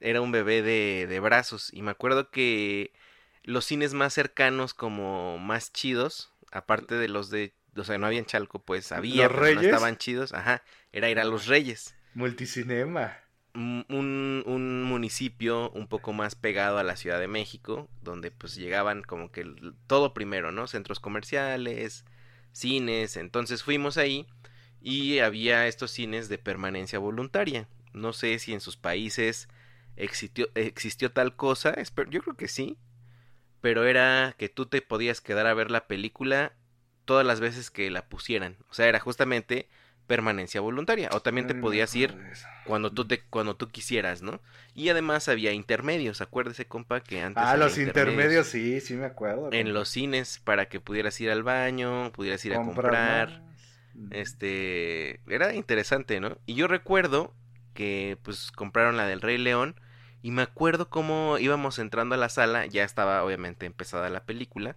era un bebé de, de brazos y me acuerdo que los cines más cercanos como más chidos, aparte de los de, o sea, no había en Chalco, pues había, ¿Los pero no Reyes? estaban chidos, ajá, era ir a Los Reyes. Multicinema. un, un- un municipio un poco más pegado a la Ciudad de México, donde pues llegaban como que todo primero, ¿no? Centros comerciales, cines, entonces fuimos ahí y había estos cines de permanencia voluntaria. No sé si en sus países existió, existió tal cosa, yo creo que sí, pero era que tú te podías quedar a ver la película todas las veces que la pusieran, o sea, era justamente permanencia voluntaria, o también te podías ir cuando tú te cuando tú quisieras, ¿no? Y además había intermedios, acuérdese, compa, que antes Ah, los intermedios, sí, sí me acuerdo. en los cines para que pudieras ir al baño, pudieras ir a comprar. Este, era interesante, ¿no? Y yo recuerdo que pues compraron la del Rey León y me acuerdo cómo íbamos entrando a la sala, ya estaba obviamente empezada la película.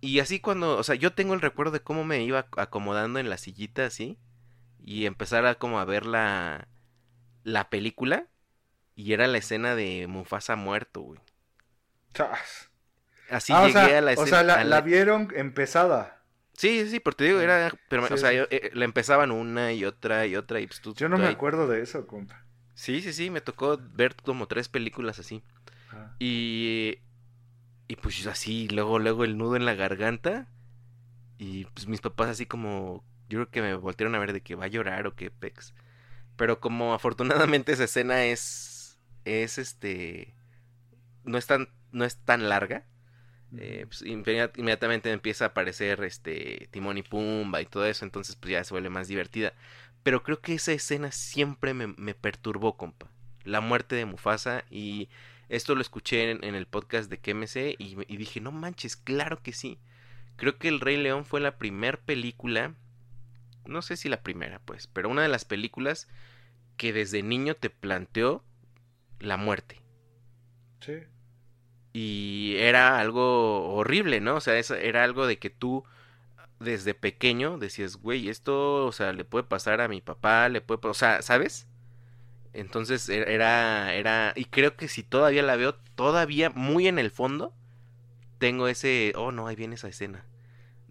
Y así cuando, o sea, yo tengo el recuerdo de cómo me iba acomodando en la sillita así y empezar a como a ver la la película y era la escena de Mufasa muerto, güey. Chas. Así ah, o llegué sea, a la o escena. sea, la, a la vieron empezada. Sí, sí, sí, porque te digo, era, pero, Sí, o sea, sí. yo, eh, la empezaban una y otra y otra y pues tú, Yo no tú me ahí- acuerdo de eso, compa. Sí, sí, sí, me tocó ver como tres películas así. Ah. Y y pues así, luego luego el nudo en la garganta y pues mis papás así como yo creo que me voltearon a ver de que va a llorar o qué pex. Pero como afortunadamente esa escena es es este no es tan no es tan larga, eh, pues, inmediat- inmediatamente empieza a aparecer este Timón y Pumba y todo eso, entonces pues ya se vuelve más divertida. Pero creo que esa escena siempre me, perturbó, compa. La muerte de Mufasa y esto lo escuché en, el podcast de KMC y, dije, no manches, claro que sí. Creo que El Rey León fue la primer película, no sé si la primera pues, pero una de las películas que desde niño te planteó la muerte Sí. Y era algo horrible, ¿no? O sea, era algo de que tú desde pequeño decías, güey, esto, o sea, le puede pasar a mi papá, le puede, pa-", o sea, ¿sabes? Entonces e- era, era, y creo que si todavía la veo, todavía muy en el fondo, tengo ese, oh no, ahí viene esa escena.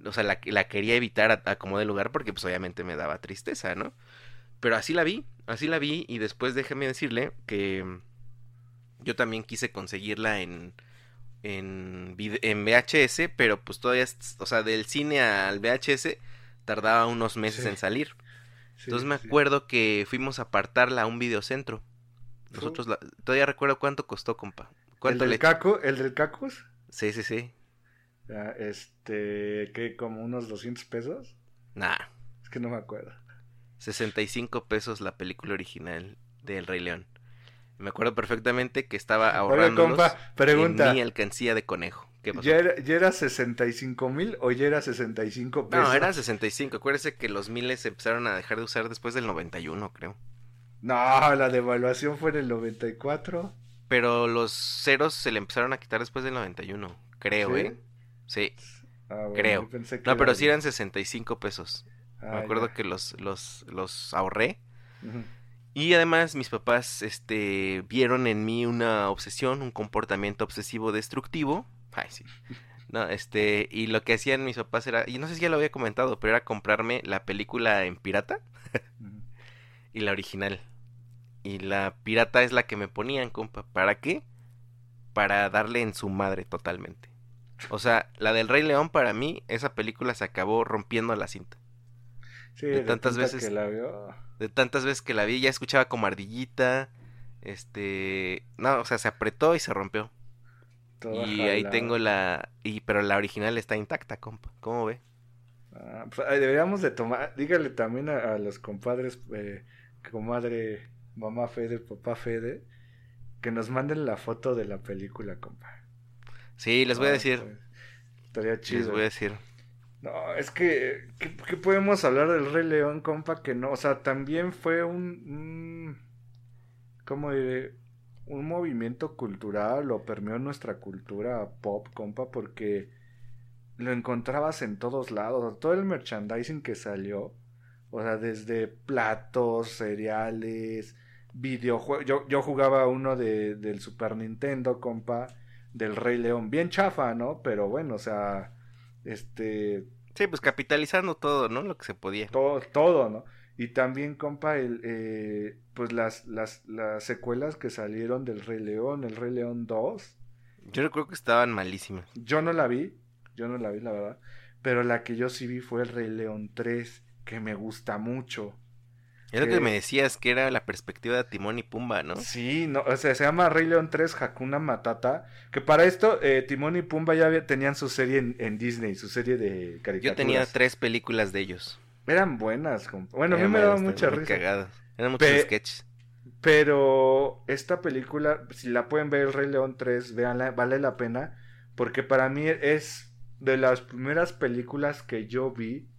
O sea, la, la quería evitar a, a como de lugar porque pues obviamente me daba tristeza, ¿no? Pero así la vi, así la vi y después déjame decirle que mm, yo también quise conseguirla en, en, en VHS, pero pues todavía, o sea, del cine al VHS tardaba unos meses Sí. en salir. sí, Entonces me sí. acuerdo que fuimos a apartarla a un videocentro. Nosotros la- todavía recuerdo cuánto costó, compa. ¿El ¿Cuánto del, le caco, ¿El del cacus? Sí, sí, sí. Este, ¿qué? ¿Como unos 200 pesos? Nah, Es que no me acuerdo. 65 pesos la película original de El Rey León. Me acuerdo perfectamente que estaba ahorrando compa, pregunta. en mi alcancía de conejo. ¿Qué pasó? ¿Ya era, ¿Ya era 65 mil o ya era 65 pesos? No, eran 65. Acuérdese que los miles se empezaron a dejar de usar después del 91, creo. No, la devaluación fue en el 94. Pero los ceros se le empezaron a quitar después del 91, creo, ¿Sí? ¿eh? Sí. Ah, bueno, Creo. yo pensé que No, pero era- sí eran 65 pesos. Ah, Me acuerdo ya. que los, los, los ahorré. Ujú. Y además mis papás este, vieron en mí una obsesión, un comportamiento obsesivo destructivo. Ay, sí. No, este, y lo que hacían mis papás era, y no sé si ya lo había comentado, pero era comprarme la película en pirata y la original. Y la pirata es la que me ponían, compa. ¿Para qué? Para darle en su madre totalmente. O sea, la del Rey León para mí, esa película se acabó rompiendo la cinta. Sí, de tantas tanta veces- que la vio. De tantas veces que la vi, ya escuchaba como ardillita. Este. No, o sea, se apretó y se rompió. toda y ahí tengo la. Y, pero la original está intacta, compa. ¿Cómo ve? Ah, pues, deberíamos de tomar, dígale también a, a los compadres, eh, comadre, mamá Fede, papá Fede, que nos manden la foto de la película, compa. Sí, les voy a Ah, decir. pues, Estaría Les chido. voy a decir. No, es que, ¿qué, podemos hablar del Rey León, compa? Que no, o sea, también fue un, ¿cómo diré? Un movimiento cultural o permeó nuestra cultura pop, compa, porque lo encontrabas en todos lados. Todo el merchandising que salió. O sea, desde platos, cereales, videojuegos. Yo, yo jugaba uno de, del Super Nintendo, compa, del Rey León. Bien chafa, ¿no? Pero bueno, o sea, este... Sí, pues capitalizando todo, ¿no? Lo que se podía. Todo, todo, ¿no? Y también, compa, el, eh, pues las, las, las secuelas que salieron del Rey León, el Rey León 2. Yo recuerdo que estaban malísimas. Yo no la vi, yo no la vi, la verdad. Pero la que yo sí vi fue el Rey León 3, que me gusta mucho. Es lo que me decías, que era la perspectiva de Timón y Pumba, ¿no? Sí, no, o sea, se llama Rey León 3 Hakuna Matata. Que para esto, eh, Timón y Pumba ya tenían su serie en, en, Disney, su serie de caricaturas. Yo tenía tres películas de ellos. Eran buenas. Bueno, a mí me daba mucha risa. Cagadas. Eran muchos sketches. Pero esta película, si la pueden ver, El Rey León 3, véanla, vale la pena. Porque para mí es de las primeras películas que yo vi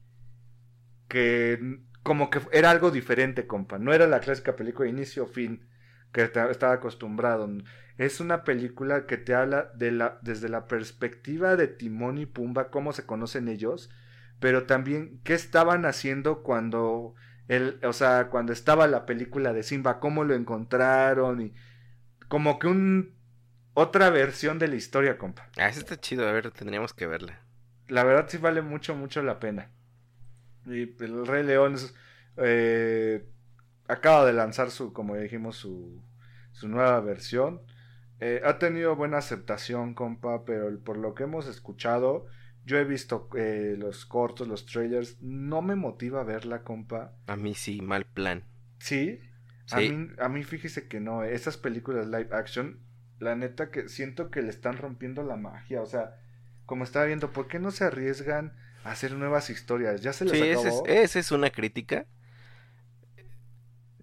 que como que era algo diferente, compa. No era la clásica película de inicio fin que estaba acostumbrado. Es una película que te habla de la, desde la perspectiva de Timón y Pumba, cómo se conocen ellos, pero también qué estaban haciendo cuando el, o sea, cuando estaba la película de Simba, cómo lo encontraron y como que un otra versión de la historia, compa. Ah, eso está chido, a ver, tendríamos que verla. La verdad sí vale mucho, mucho la pena. Y el Rey León eh, acaba de lanzar su, como dijimos, su, su nueva versión. Eh, ha tenido buena aceptación, compa, pero por lo que hemos escuchado, yo he visto eh, los cortos, los trailers, no me motiva a verla, compa. A mí sí, mal plan. ¿Sí? A, mí, a mí fíjese que no, esas películas live action, la neta que siento que le están rompiendo la magia, o sea, como estaba viendo, ¿por qué no se arriesgan hacer nuevas historias? Ya se les sí, acabó. Esa es, una crítica.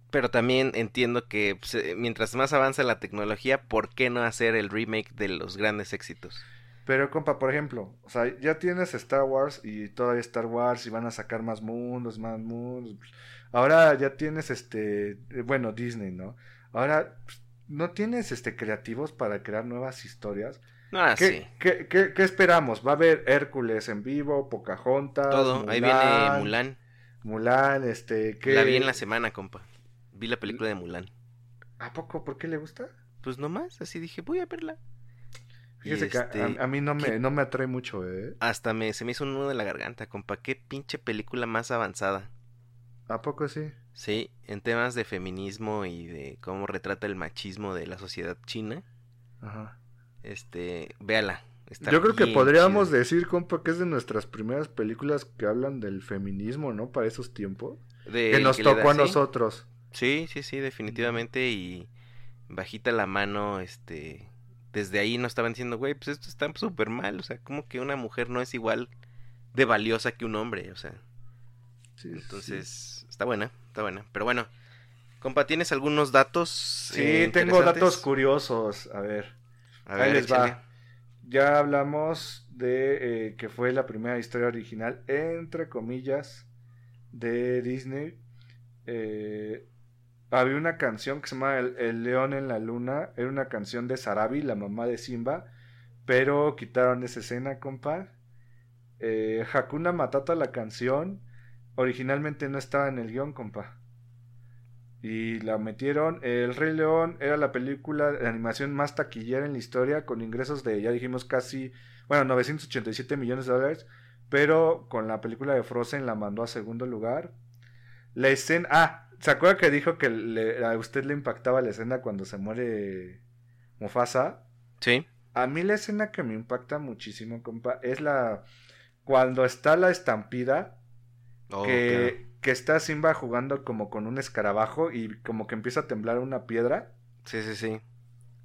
Pero también entiendo que pues, eh, mientras más avanza la tecnología, ¿por qué no hacer el remake de los grandes éxitos? Pero, compa, por ejemplo, o sea, ya tienes Star Wars y todavía Star Wars y van a sacar más mundos, más mundos. Ahora ya tienes este, eh, bueno, Disney, ¿no? Ahora, pues, ¿no tienes este creativos para crear nuevas historias? Ah, ¿Qué, sí. ¿qué, qué, esperamos? ¿Va a haber Hércules en vivo, Pocahontas? Todo, ahí viene Mulan. Mulan, este, ¿qué? La vi en la semana, compa. Vi la película de Mulan. ¿A poco? ¿Por qué le gusta? Pues nomás, así dije, voy a verla. Fíjese que a, este, mí no me, no me atrae mucho, ¿eh? Hasta me, se me hizo un nudo de la garganta, compa. Qué pinche película más avanzada. ¿A poco sí? Sí, en temas de feminismo y de cómo retrata el machismo de la sociedad china. Ajá. Este, véala. Yo creo que podríamos decir, compa, que es de nuestras primeras películas que hablan del feminismo, ¿no? Para esos tiempos. que nos tocó a nosotros. Sí, sí, sí, definitivamente. Y bajita la mano, este, desde ahí nos estaban diciendo, güey, pues esto está súper mal, o sea, como que una mujer no es igual de valiosa que un hombre, o sea. entonces, está buena, está buena. Pero bueno, compa, ¿tienes algunos datos? Sí, eh, tengo datos curiosos, a ver. A ver, ahí les va. Ya hablamos de eh, que fue la primera historia original, entre comillas, de Disney. Eh, había una canción que se llama el, León en la Luna. Era una canción de Sarabi, la mamá de Simba. Pero quitaron esa escena, compa. Eh, Hakuna Matata, la canción, originalmente no estaba en el guion, compa. Y la metieron. El Rey León era la película de animación más taquillera en la historia, con ingresos de, ya dijimos, casi, bueno, 987 millones de dólares. Pero con la película de Frozen la mandó a segundo lugar. La escena. Ah, ¿Se acuerda que dijo que a usted le impactaba la escena cuando se muere Mufasa? Sí. A mí la escena que me impacta muchísimo, compa, es la cuando está la estampida oh, que, que está Simba jugando como con un escarabajo y como que empieza a temblar una piedra. Sí, sí, sí.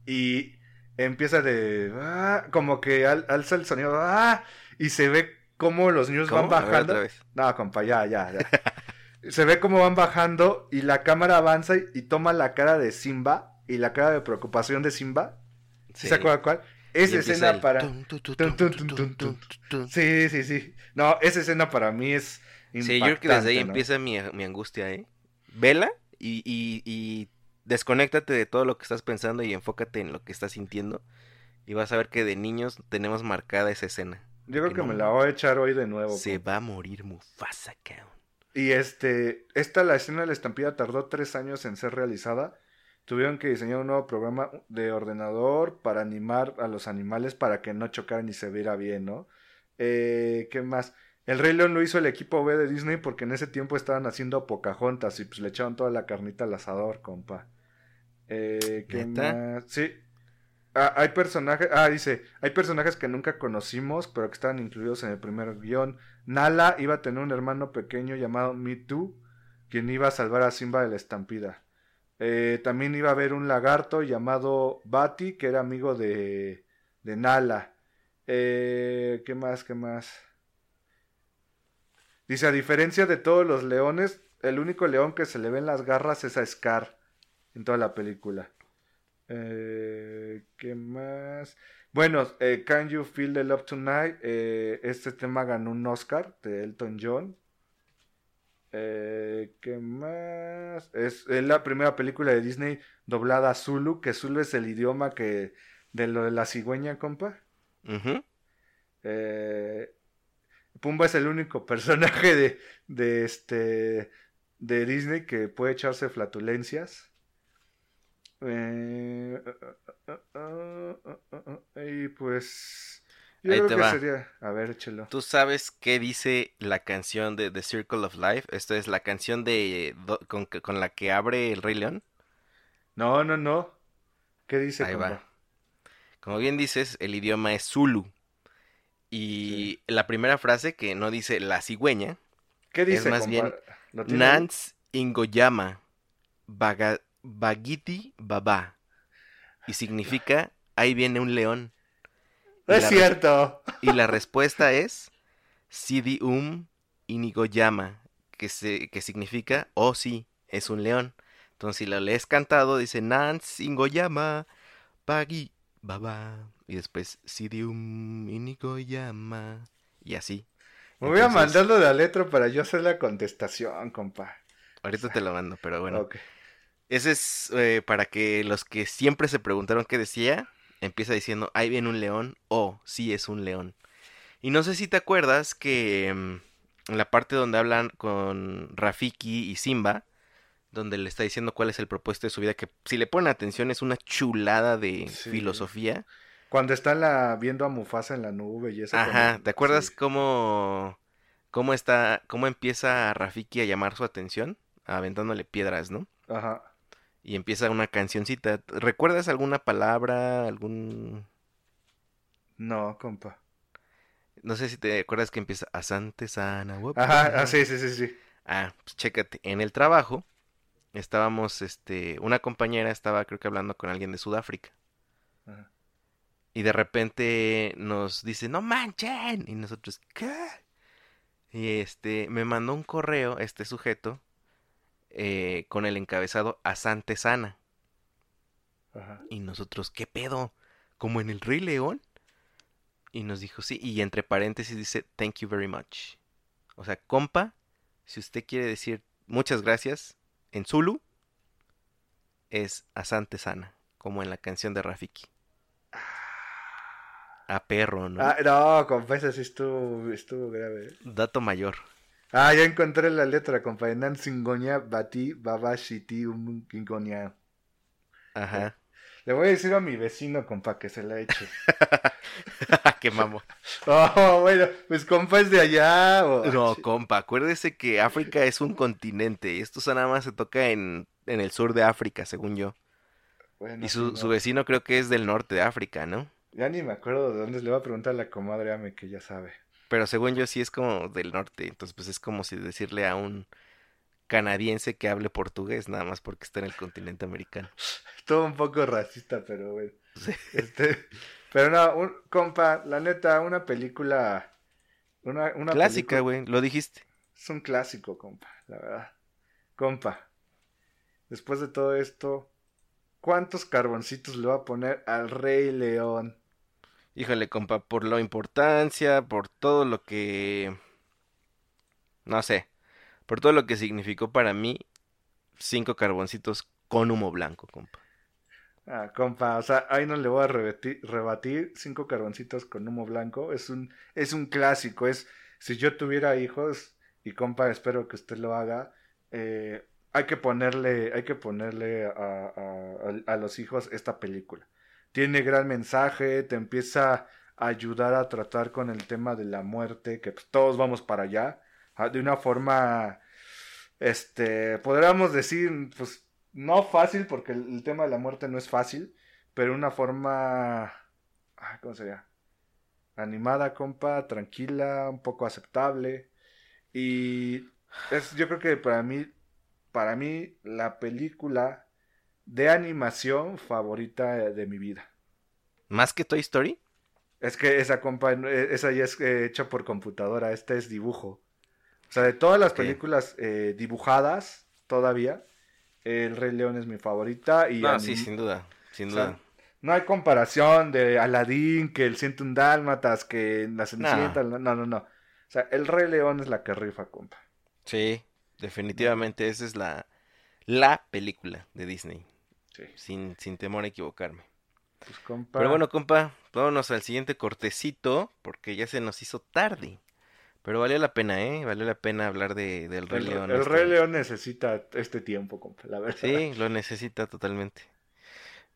Y empieza de ah", como que alza el sonido ah", y se ve como los niños van bajando. No, compa, ya, ya, ya. se ve cómo van bajando y la cámara avanza y, toma la cara de Simba y la cara de preocupación de Simba. ¿Sí? ¿Se acuerda cuál? Esa escena para... Sí, sí, sí. No, esa escena para mí es... Sí, yo creo que desde ahí empieza mi, mi, angustia, ¿eh? Vela y, y, y desconéctate de todo lo que estás pensando y enfócate en lo que estás sintiendo. Y vas a ver que de niños tenemos marcada esa escena. Yo creo Que que no. me la voy a echar hoy de nuevo. Se va a morir Mufasa, cabrón. Y este, esta, la escena de la estampida tardó tres años en ser realizada. Tuvieron que diseñar un nuevo programa de ordenador para animar a los animales para que no chocaran y se viera bien, ¿no? Eh, ¿Qué más? El Rey León lo hizo el equipo B de Disney porque en ese tiempo estaban haciendo Pocahontas y pues le echaron toda la carnita al asador, compa. Eh, ¿Qué más? Sí. Ah, hay personajes, ah, dice, hay personajes que nunca conocimos, pero que estaban incluidos en el primer guion. Nala iba a tener un hermano pequeño llamado Me Too, quien iba a salvar a Simba de la estampida. Eh, también iba a haber un lagarto llamado Bati, que era amigo de, de Nala. Eh, ¿Qué más? ¿Qué más? Dice, a diferencia de todos los leones, el único león que se le ven las garras es a Scar en toda la película. Eh, ¿Qué más? Bueno, eh, Can You Feel the Love Tonight? Eh, este tema ganó un Oscar de Elton John. Eh, ¿Qué más? Es, es la primera película de Disney doblada a Zulu, que Zulu es el idioma que de lo de la cigüeña, compa. Ujú. Eh, Pumba es el único personaje de, de este de Disney que puede echarse flatulencias. Eh, uh, uh, uh, uh, uh, uh, y pues yo Ahí creo te que va. sería, a ver, échelo. ¿Tú sabes qué dice la canción de The Circle of Life? Esto es la canción de con, con la que abre el Rey León. No, no, no. ¿Qué dice? Ahí compa? va. Como bien dices, el idioma es Zulu. Y la primera frase que no dice la cigüeña, ¿Qué dice? más compa? bien, ¿Lo tiene ahí? Nance Ingoyama Baga- Bagiti Baba. Y significa, ahí viene un león. No es cierto. Y la respuesta es Sidi Um Inigoyama, que, se, que significa, oh sí, es un león. Entonces, si lo lees cantado, dice Nance Ingoyama, Pagi Baba. Y después Sidi Um Inigoyama. Y así. Me voy a mandarlo de la letra para yo hacer la contestación, compa. Ahorita te lo mando, pero bueno. Ese es eh, para que los que siempre se preguntaron qué decía, empieza diciendo, ahí viene un león, o sí es un león. Y no sé si te acuerdas que mm, en la parte donde hablan con Rafiki y Simba, donde le está diciendo cuál es el propósito de su vida, que si le ponen atención es una chulada de Sí. filosofía. Cuando está la, viendo a Mufasa en la nube y eso. Ajá, cuando- ¿te acuerdas sí. cómo, cómo está, cómo empieza Rafiki a llamar su atención? Aventándole piedras, ¿no? Ajá. y empieza una cancioncita. ¿Recuerdas alguna palabra, algún... No, compa. No sé si te acuerdas que empieza Asante Sana. guapa"? Ajá, ah, sí, sí, sí, sí. Ah, pues chécate, en el trabajo estábamos, este, una compañera estaba creo que hablando con alguien de Sudáfrica Ajá. y de repente nos dice, no manchen, y nosotros, ¿qué? Y este, me mandó un correo este sujeto eh, con el encabezado Asante Sana. Ajá. Y nosotros, ¿qué pedo? ¿Como en el Rey León? Y nos dijo, sí, y entre paréntesis dice, thank you very much. O sea, compa, si usted quiere decir muchas gracias en Zulu, es Asante Sana, como en la canción de Rafiki. A perro, ¿no? Ah, no, compa, ese sí estuvo, estuvo grave. ¿eh? Dato mayor. Ah, ya encontré la letra, compa. Nan Singoña, Bati, Baba, Shiti, Um, Kingoña. Ajá. Le voy a decir a mi vecino, compa, que se la eche. Qué mamo. Oh, bueno, pues compa es de allá. o- No, compa, acuérdese que África es un continente y esto nada más se toca en, en el sur de África, según yo. Bueno, Y su, su no. vecino creo que es del norte de África, ¿no? Ya ni me acuerdo de dónde. Le voy a preguntar a la comadre Ame, que ya sabe. Pero según yo sí es como del norte, entonces pues es como si decirle a un canadiense que hable portugués, nada más porque está en el continente americano. Estuvo un poco racista, pero bueno. Sí. Este, pero no, un, compa, la neta, una película. Una, una Clásica, güey, lo dijiste. Es un clásico, compa, la verdad. Compa, después de todo esto, ¿cuántos carboncitos le va a poner al Rey León? Híjole, compa, por la importancia, por todo lo que... No sé, por todo lo que significó para mí, cinco carboncitos con humo blanco, compa. Ah, compa, o sea, ahí no le voy a rebatir, rebatir cinco carboncitos con humo blanco. Es un, es un clásico. Es, si yo tuviera hijos, y compa, espero que usted lo haga, eh, hay que ponerle, hay que ponerle a, a, a, los hijos esta película. Tiene gran mensaje, te empieza a ayudar a tratar con el tema de la muerte, que pues, todos vamos para allá, de una forma, este, podríamos decir, pues no fácil, porque el, tema de la muerte no es fácil, pero una forma, ¿cómo sería? Animada, compa, tranquila, un poco aceptable. Y es, yo creo que para mí, para mí, la película de animación favorita de mi vida. ¿Más que Toy Story? Es que esa compa, esa ya es eh, hecha por computadora, esta es dibujo. O sea, de todas las películas eh, dibujadas todavía, el Rey León es mi favorita. Y no, sí, sin duda, sin duda. no hay comparación de Aladdin, que el 101 Dálmatas, que la Cenicienta, no. no, no, no. O sea, el Rey León es la que rifa, compa. Sí, definitivamente esa es la, la película de Disney. Sí. Sin, sin temor a equivocarme. Pues, compa... Pero bueno, compa, vámonos al siguiente cortecito, porque ya se nos hizo tarde. Pero valió la pena, ¿eh? Valió la pena hablar de, del Rey León. El este Rey León necesita este tiempo, compa, la verdad. Sí, lo necesita totalmente.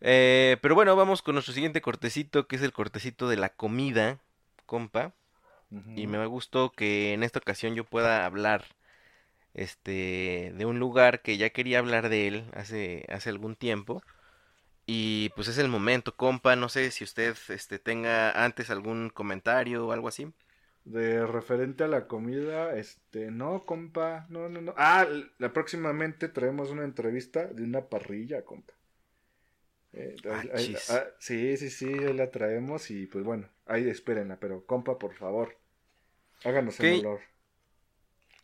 Eh, pero bueno, vamos con nuestro siguiente cortecito, que es el cortecito de la comida, compa. Y me gustó que en esta ocasión yo pueda hablar este de un lugar que ya quería hablar de él hace, hace algún tiempo. Y pues es el momento, compa. No sé si usted este, tenga antes algún comentario o algo así. De referente a la comida, este, no, compa, no, no, no. Ah, la, próximamente traemos una entrevista de una parrilla, compa. Eh, ah, ah, sí, sí, sí, la traemos y pues bueno, ahí espérenla, pero compa, por favor, háganos el dolor.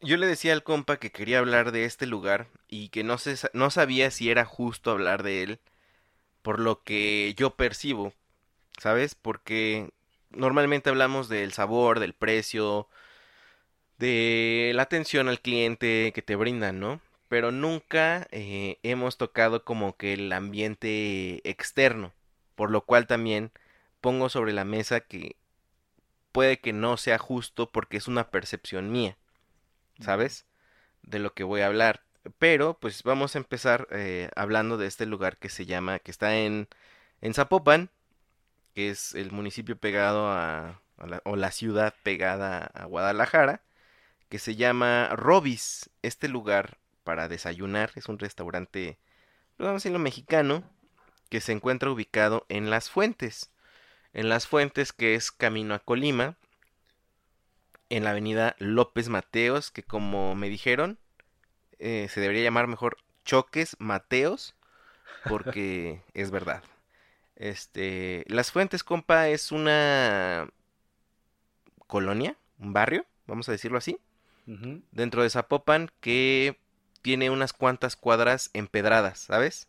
Yo le decía al compa que quería hablar de este lugar y que no, se, no sabía si era justo hablar de él por lo que yo percibo, ¿sabes? Porque normalmente hablamos del sabor, del precio, de la atención al cliente que te brindan, ¿no? Pero nunca eh, hemos tocado como que el ambiente externo, por lo cual también pongo sobre la mesa que puede que no sea justo porque es una percepción mía, ¿sabes? De lo que voy a hablar. Pero pues vamos a empezar eh, hablando de este lugar que se llama, que está en, en Zapopan, que es el municipio pegado a, la, o la ciudad pegada a Guadalajara, que se llama Robis. Este lugar para desayunar es un restaurante, vamos a decirlo mexicano, que se encuentra ubicado en Las Fuentes. En Las Fuentes, que es camino a Colima, en la avenida López Mateos, que como me dijeron, eh, se debería llamar mejor Choques Mateos, porque es verdad. Este, Las Fuentes, compa, es una colonia, un barrio, vamos a decirlo así, dentro de Zapopan que tiene unas cuantas cuadras empedradas, ¿sabes?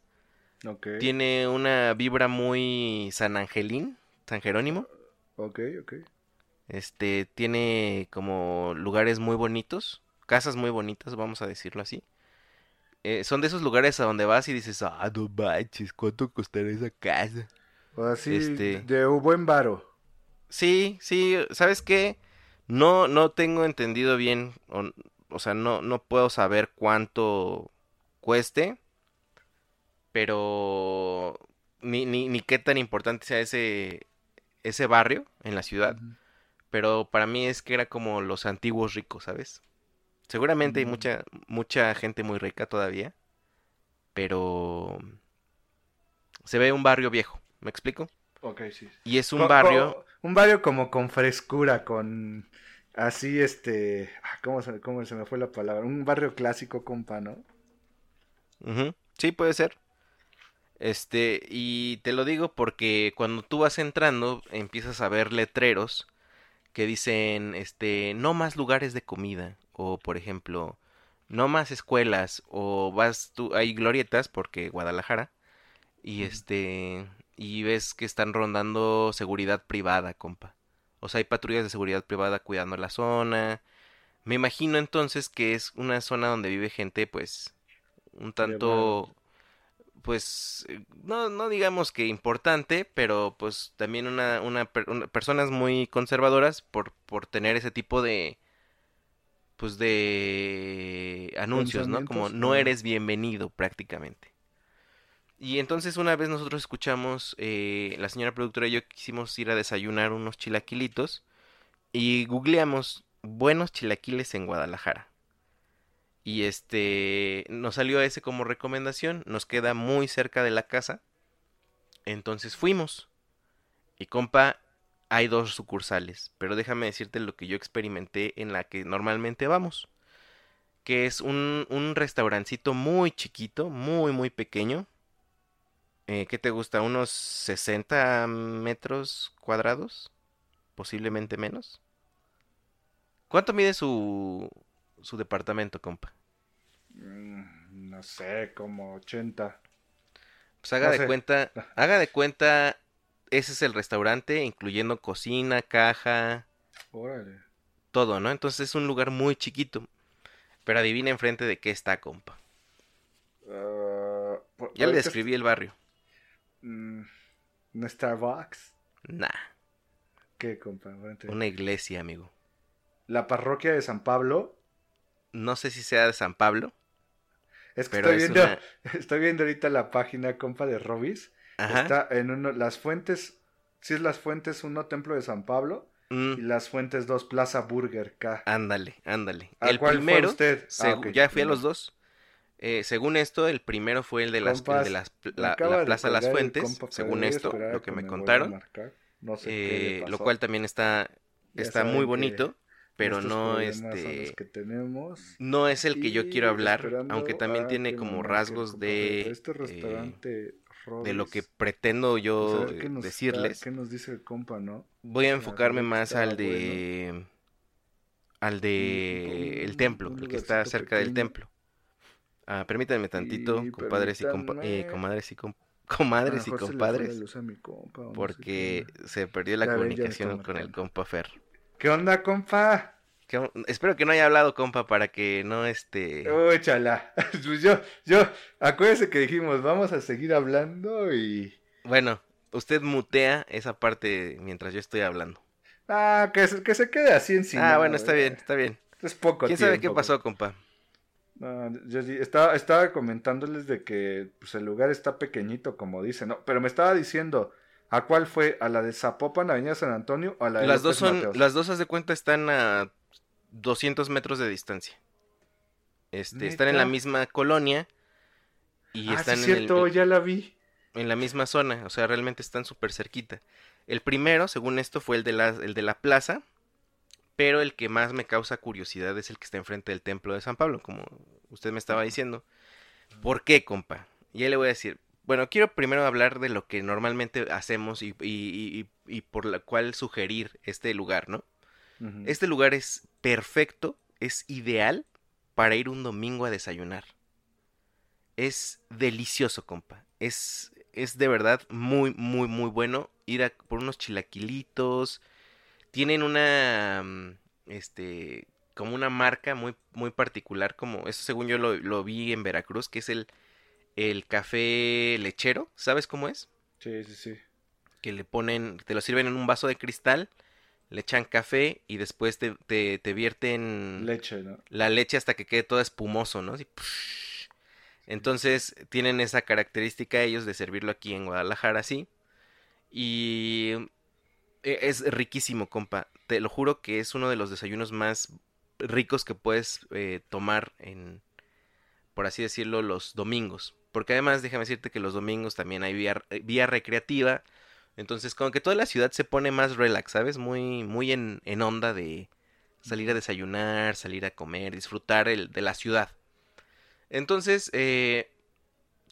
Tiene una vibra muy San Angelín, San Jerónimo. Ok, ok. Este, tiene como lugares muy bonitos, casas muy bonitas, vamos a decirlo así. Eh, son de esos lugares a donde vas y dices, ah, no manches, ¿cuánto costará esa casa? O así, este... de un buen varo. Sí, sí, ¿sabes qué? No, no tengo entendido bien, o, o sea, no, no puedo saber cuánto cueste, pero ni, ni, ni qué tan importante sea ese, ese barrio en la ciudad. Pero para mí es que era como los antiguos ricos, ¿sabes? Seguramente hay mucha, mucha gente muy rica todavía. Pero se ve un barrio viejo, ¿me explico? Ok, sí. Y es un barrio... un barrio como con frescura, con... Así, este... Ah, ¿Cómo se, cómo se me fue la palabra? Un barrio clásico, compa, ¿no? Sí, puede ser. Este, y te lo digo porque cuando tú vas entrando empiezas a ver letreros que dicen, este, no más lugares de comida, o por ejemplo, no más escuelas, o vas tú, hay glorietas, porque Guadalajara, y este, y ves que están rondando seguridad privada, compa. O sea, hay patrullas de seguridad privada cuidando la zona. Me imagino entonces que es una zona donde vive gente, pues, un tanto, pues, eh, no, no digamos que importante, pero pues también una, una, una- personas muy conservadoras por, por tener ese tipo de, pues de anuncios, ¿no? Como no eres bienvenido prácticamente. Y entonces una vez nosotros escuchamos, eh, la señora productora y yo quisimos ir a desayunar unos chilaquilitos y googleamos buenos chilaquiles en Guadalajara. Y este nos salió ese como recomendación, nos queda muy cerca de la casa. Entonces fuimos. Y compa, hay dos sucursales, pero déjame decirte lo que yo experimenté en la que normalmente vamos, que es un, un restaurancito muy chiquito, muy muy pequeño. Eh, ¿qué te gusta? ¿Unos 60 metros cuadrados? Posiblemente menos. ¿Cuánto mide su, su departamento, compa? Mm, No sé, como 80. Pues haga No de sé. cuenta, haga de cuenta, ese es el restaurante, incluyendo cocina, caja, Órale. todo, ¿no? Entonces es un lugar muy chiquito. Pero adivina enfrente de qué está, compa. Ah, Ya le describí el barrio. est- mm, ¿Un Starbucks? Nah, ¿Qué, compa? Una iglesia, amigo. La parroquia de San Pablo. No sé si sea de San Pablo, Es que estoy es viendo, una... estoy viendo ahorita la página, compa, de Robis. Ajá. Está en uno, las fuentes, si es las fuentes uno, Templo de San Pablo. mm, Y las fuentes dos, Plaza Burger K. ándale, ándale. ¿A El cuál fue primero, usted? Ah, ya fui a los dos. Eh, según esto, el primero fue el de las, el de las- la, de Plaza Las Fuentes, según esto, lo que me contaron. No sé Eh, lo cual también está, Ya está muy bonito, pero no este que tenemos. no es el que yo quiero hablar, aunque también tiene como rasgos de Este eh, restaurante de lo que pretendo yo ver qué eh, nos decirles. ¿Qué nos dice el compa, no? Voy a enfocarme más al de al de el templo, el que está cerca del pequeño. templo. Ah, permítanme tantito, Y compadres y compa- eh, permítanme. comadres y comadres y compadres, luz a mi compa, o no sé porque qué. se perdió la Ya ven, comunicación con el compa Fer. ¿Qué onda, compa? Que- espero que no haya hablado, compa, para que no este Uy, chala. Pues yo, yo, acuérdese que dijimos, vamos a seguir hablando y... Bueno, usted mutea esa parte mientras yo estoy hablando. Ah, que se, que se quede así encima. ah, bueno, está bien, está bien. Es poco ¿Quién sabe qué pasó, compa? No, yo estaba, estaba comentándoles de que pues, el lugar está pequeñito, como dicen, ¿no? Pero me estaba diciendo, ¿a cuál fue? ¿A la de Zapopan, Avenida San Antonio o a la de Las dos son, Mateos? las dos, haz de cuenta, están a 200 metros de distancia. Este, están en la misma colonia y ah, sí, están en, cierto, el- ya la vi. en la misma zona, o sea, realmente están súper cerquita. El primero, según esto, fue el de la, el de la plaza, pero el que más me causa curiosidad es el que está enfrente del templo de San Pablo, como usted me estaba diciendo. ¿Por qué, compa? Ya le voy a decir. Bueno, quiero primero hablar de lo que normalmente hacemos y, y- y- y por la cual sugerir este lugar, ¿no? Este lugar es perfecto, es ideal para ir un domingo a desayunar. Es delicioso, compa. Es, es de verdad muy, muy, muy bueno ir a por unos chilaquilitos. Tienen una, mm, este, como una marca muy, muy particular, como eso según yo lo, lo vi en Veracruz, que es el, el café lechero. ¿Sabes cómo es? Sí, sí, sí. que le ponen, te lo sirven en un vaso de cristal, le echan café y después te, te, te vierten Leche, ¿no? la leche hasta que quede todo espumoso, ¿no? Así. Entonces tienen esa característica ellos de servirlo aquí en Guadalajara así. Y e- es riquísimo, compa. Te lo juro que es uno de los desayunos más ricos que puedes eh, tomar en, por así decirlo, los domingos. Porque además, déjame decirte que los domingos también hay vía, vía recreativa. Entonces, como que toda la ciudad se pone más relax, ¿sabes? Muy, muy en, en onda de salir a desayunar, salir a comer, disfrutar el, de la ciudad. Entonces, eh,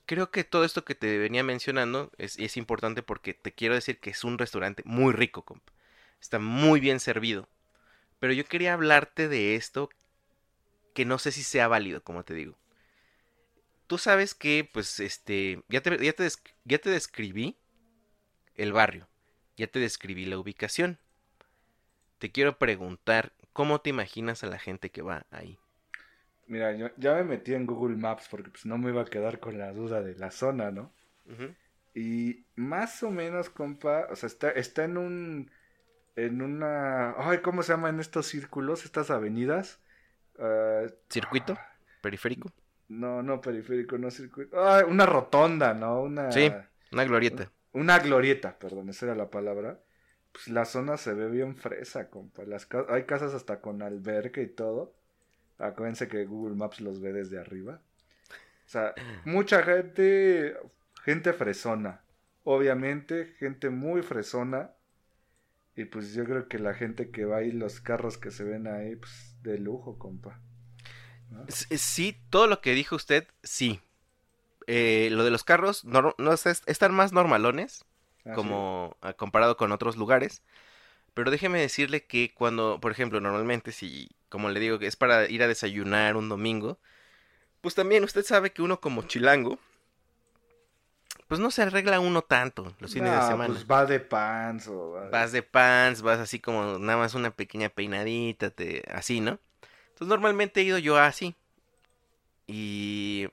creo que todo esto que te venía mencionando es, es importante porque te quiero decir que es un restaurante muy rico, compa. Está muy bien servido. Pero yo quería hablarte de esto que no sé si sea válido, como te digo. Tú sabes que, pues, este, ya te, ya te, ya te describí el barrio, ya te describí la ubicación. Te quiero preguntar, ¿cómo te imaginas a la gente que va ahí? Mira, yo ya me metí en Google Maps porque pues no me iba a quedar con la duda de la zona, ¿no? Y más o menos, compa, o sea, está, está en un, en una, ay, ¿cómo se llaman estos círculos, estas avenidas? Ah, ¿Circuito? ¿Periférico? no, no periférico, no circuito. Ay, una rotonda, ¿no? Una, Sí. Una glorieta. Una glorieta, perdón, esa era la palabra. Pues la zona se ve bien fresa, compa. Las hay casas hasta con alberca y todo. Acuérdense que Google Maps los ve desde arriba. O sea, mucha gente, gente fresona. Obviamente, gente muy fresona. Y pues yo creo que la gente que va ahí, los carros que se ven ahí, pues de lujo, compa. Sí, todo lo que dijo usted, sí. Eh, lo de los carros, no, no, es- están más normalones. Ah, como ah, comparado con otros lugares. Pero déjeme decirle que cuando, por ejemplo, normalmente si, como le digo, que es para ir a desayunar un domingo, pues también usted sabe que uno como chilango, pues no se arregla uno tanto los fines de semana. Pues va de pants o va de- Vas de pants, vas así como nada más una pequeña peinadita, te, así, ¿no? Entonces normalmente he ido yo así. Y...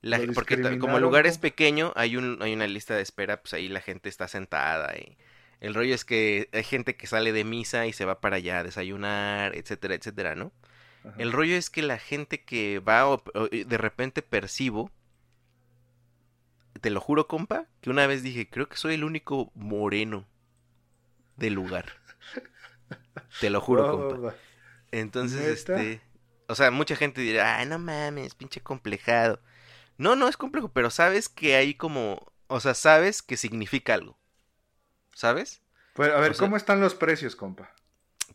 La, porque como el lugar es pequeño, hay, un, hay una lista de espera, pues ahí la gente está sentada. Y el rollo es que hay gente que sale de misa y se va para allá a desayunar, etcétera, etcétera, ¿no? Ajá. El rollo es que la gente que va o- o- de repente percibo, te lo juro, compa, que una vez dije, creo que soy el único moreno del lugar. Te lo juro, compa. Entonces, ¿Neta? este, o sea, mucha gente dirá, ay, no mames, pinche complejado. No, no es complejo, pero sabes que hay como, o sea, sabes que significa algo. ¿Sabes? Pues, a ver, O sea- ¿cómo están los precios, compa?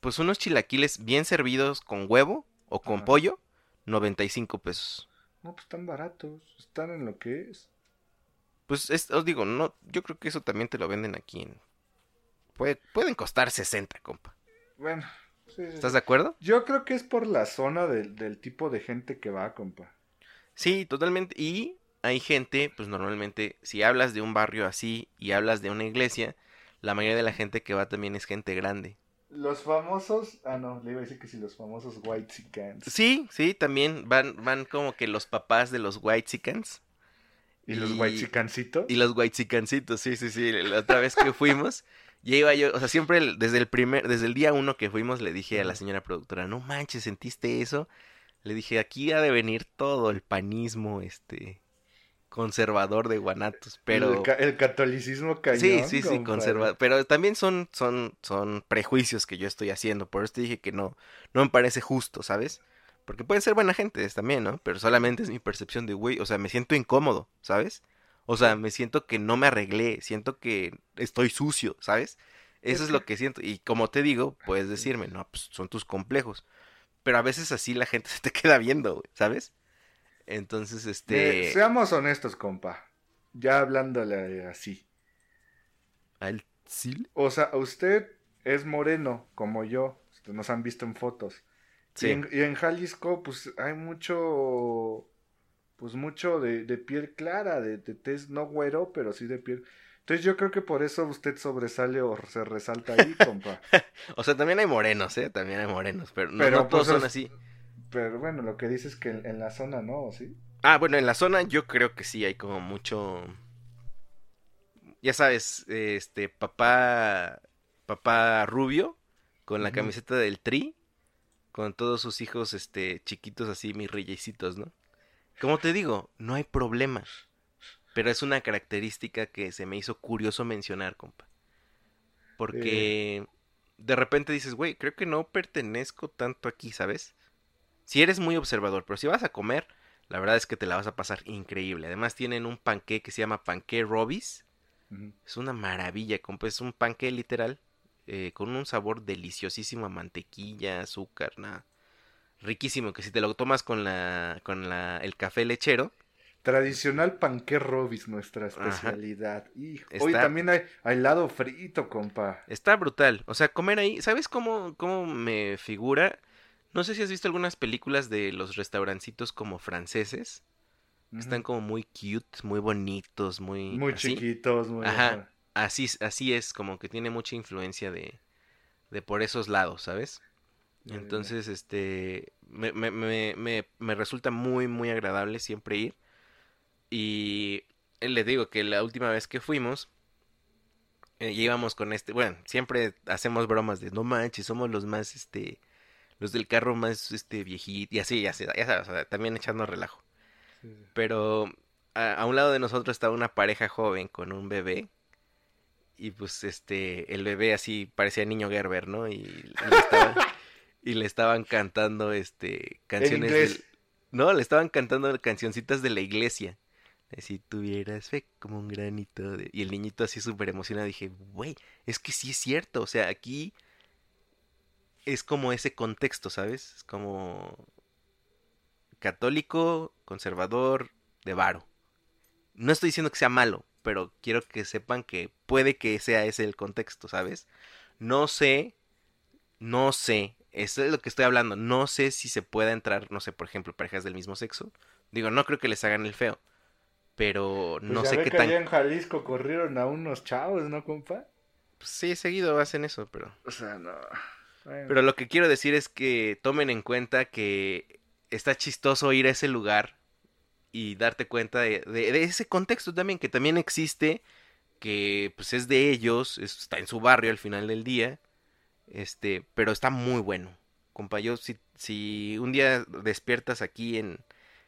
Pues unos chilaquiles bien servidos con huevo o con Ajá. pollo, 95 pesos. No, pues están baratos. Están en lo que es. Pues es- os digo, no, yo creo que eso también te lo venden aquí en... Puede- pueden costar 60, compa. Bueno, sí, sí, ¿Estás de acuerdo? Yo creo que es por la zona del, del tipo de gente que va, compa. Sí, totalmente. Y hay gente, pues normalmente, si hablas de un barrio así y hablas de una iglesia, la mayoría de la gente que va también es gente grande. Los famosos. Ah, no, le iba a decir que si los famosos White Chickens. Sí, sí, también van, van como que los papás de los Whitexicans. Y los White Chickencitos. Y los Whitexicancitos, sí, sí, sí. La otra vez que fuimos, ya iba yo, o sea, siempre desde el primer, desde el día uno que fuimos, le dije a la señora productora, no manches, ¿sentiste eso? Le dije, aquí ha de venir todo el panismo, este, conservador de Guanatos, pero... El, ca- el catolicismo cañón. Sí, sí, sí, conservador. Pero también son, son, son prejuicios que yo estoy haciendo. Por eso te dije que no, no me parece justo, ¿sabes? Porque pueden ser buena gente también, ¿no? Pero solamente es mi percepción de, güey, o sea, me siento incómodo, ¿sabes? O sea, me siento que no me arreglé, siento que estoy sucio, ¿sabes? Eso es lo que siento. Y como te digo, puedes decirme, no, pues son tus complejos. Pero a veces así la gente se te queda viendo, güey, ¿sabes? Entonces, este... Eh, seamos honestos, compa. Ya hablándole así. ¿Al Sil? O sea, usted es moreno, como yo. Nos han visto en fotos. Sí. Y, en, y en Jalisco, pues hay mucho. Pues mucho de, de piel clara, de, de tez no güero, pero sí de piel. Entonces yo creo que por eso usted sobresale o se resalta ahí, compa. O sea, también hay morenos, ¿eh? También hay morenos, pero no, Pero, no todos pues, son así. Pero bueno, lo que dices es que en, en la zona no, ¿sí? Ah, bueno, en la zona yo creo que sí hay como mucho... Ya sabes, este, papá, papá rubio, con la camiseta del tri, con todos sus hijos, este, chiquitos así, mis reyesitos, ¿no? Como te digo, no hay problema. Pero es una característica que se me hizo curioso mencionar, compa. Porque de repente dices, güey, creo que no pertenezco tanto aquí, ¿sabes? Si eres muy observador, pero si vas a comer, la verdad es que te la vas a pasar increíble. Además tienen un panqué que se llama panqué Robis. Es una maravilla, compa. Es un panqué literal. eh, con un sabor deliciosísimo a mantequilla, azúcar, nada. Riquísimo, que si te lo tomas con la, con la, el café lechero, Tradicional panqué robis, nuestra especialidad. Hijo. Está- Hoy también hay, hay helado frito, compa. Está brutal. O sea, comer ahí. ¿Sabes cómo, cómo me figura? No sé si has visto algunas películas de los restaurancitos como franceses. Están como muy cute, muy bonitos, muy. muy así. chiquitos, muy Ajá. Así, así es, como que tiene mucha influencia de, de por esos lados, ¿sabes? Entonces, este, me, me, me, me, me resulta muy, muy agradable siempre ir. Y eh, les digo que la última vez que fuimos, eh, íbamos con este, bueno, siempre hacemos bromas de, no manches, somos los más, este, los del carro más, este, viejito, y así, ya, ya sabes, o sea, también echando relajo. Sí, sí. Pero a, a un lado de nosotros estaba una pareja joven con un bebé. Y pues este, el bebé así parecía niño Gerber, ¿no? Y, le estaban, y le estaban cantando este canciones inglés. del- No, le estaban cantando cancioncitas de la iglesia. Si tuvieras fe como un granito. Y el niñito así súper emocionado. Dije, güey, es que sí es cierto. O sea, aquí es como ese contexto, ¿sabes? Es como católico, conservador, de varo. No estoy diciendo que sea malo, pero quiero que sepan que puede que sea ese el contexto, ¿sabes? No sé, no sé, eso es lo que estoy hablando, no sé si se pueda entrar, no sé, por ejemplo, parejas del mismo sexo. Digo, no creo que les hagan el feo, pero Pues no ya sé ve qué que tan... allá en Jalisco corrieron a unos chavos, ¿no, compa? Pues sí, seguido hacen eso, pero... O sea, no. Bueno. Pero lo que quiero decir es que tomen en cuenta que está chistoso ir a ese lugar y darte cuenta de, de- de ese contexto también, que también existe, que pues es de ellos, es- está en su barrio al final del día, este, pero está muy bueno. Compa, yo si, si un día despiertas aquí en,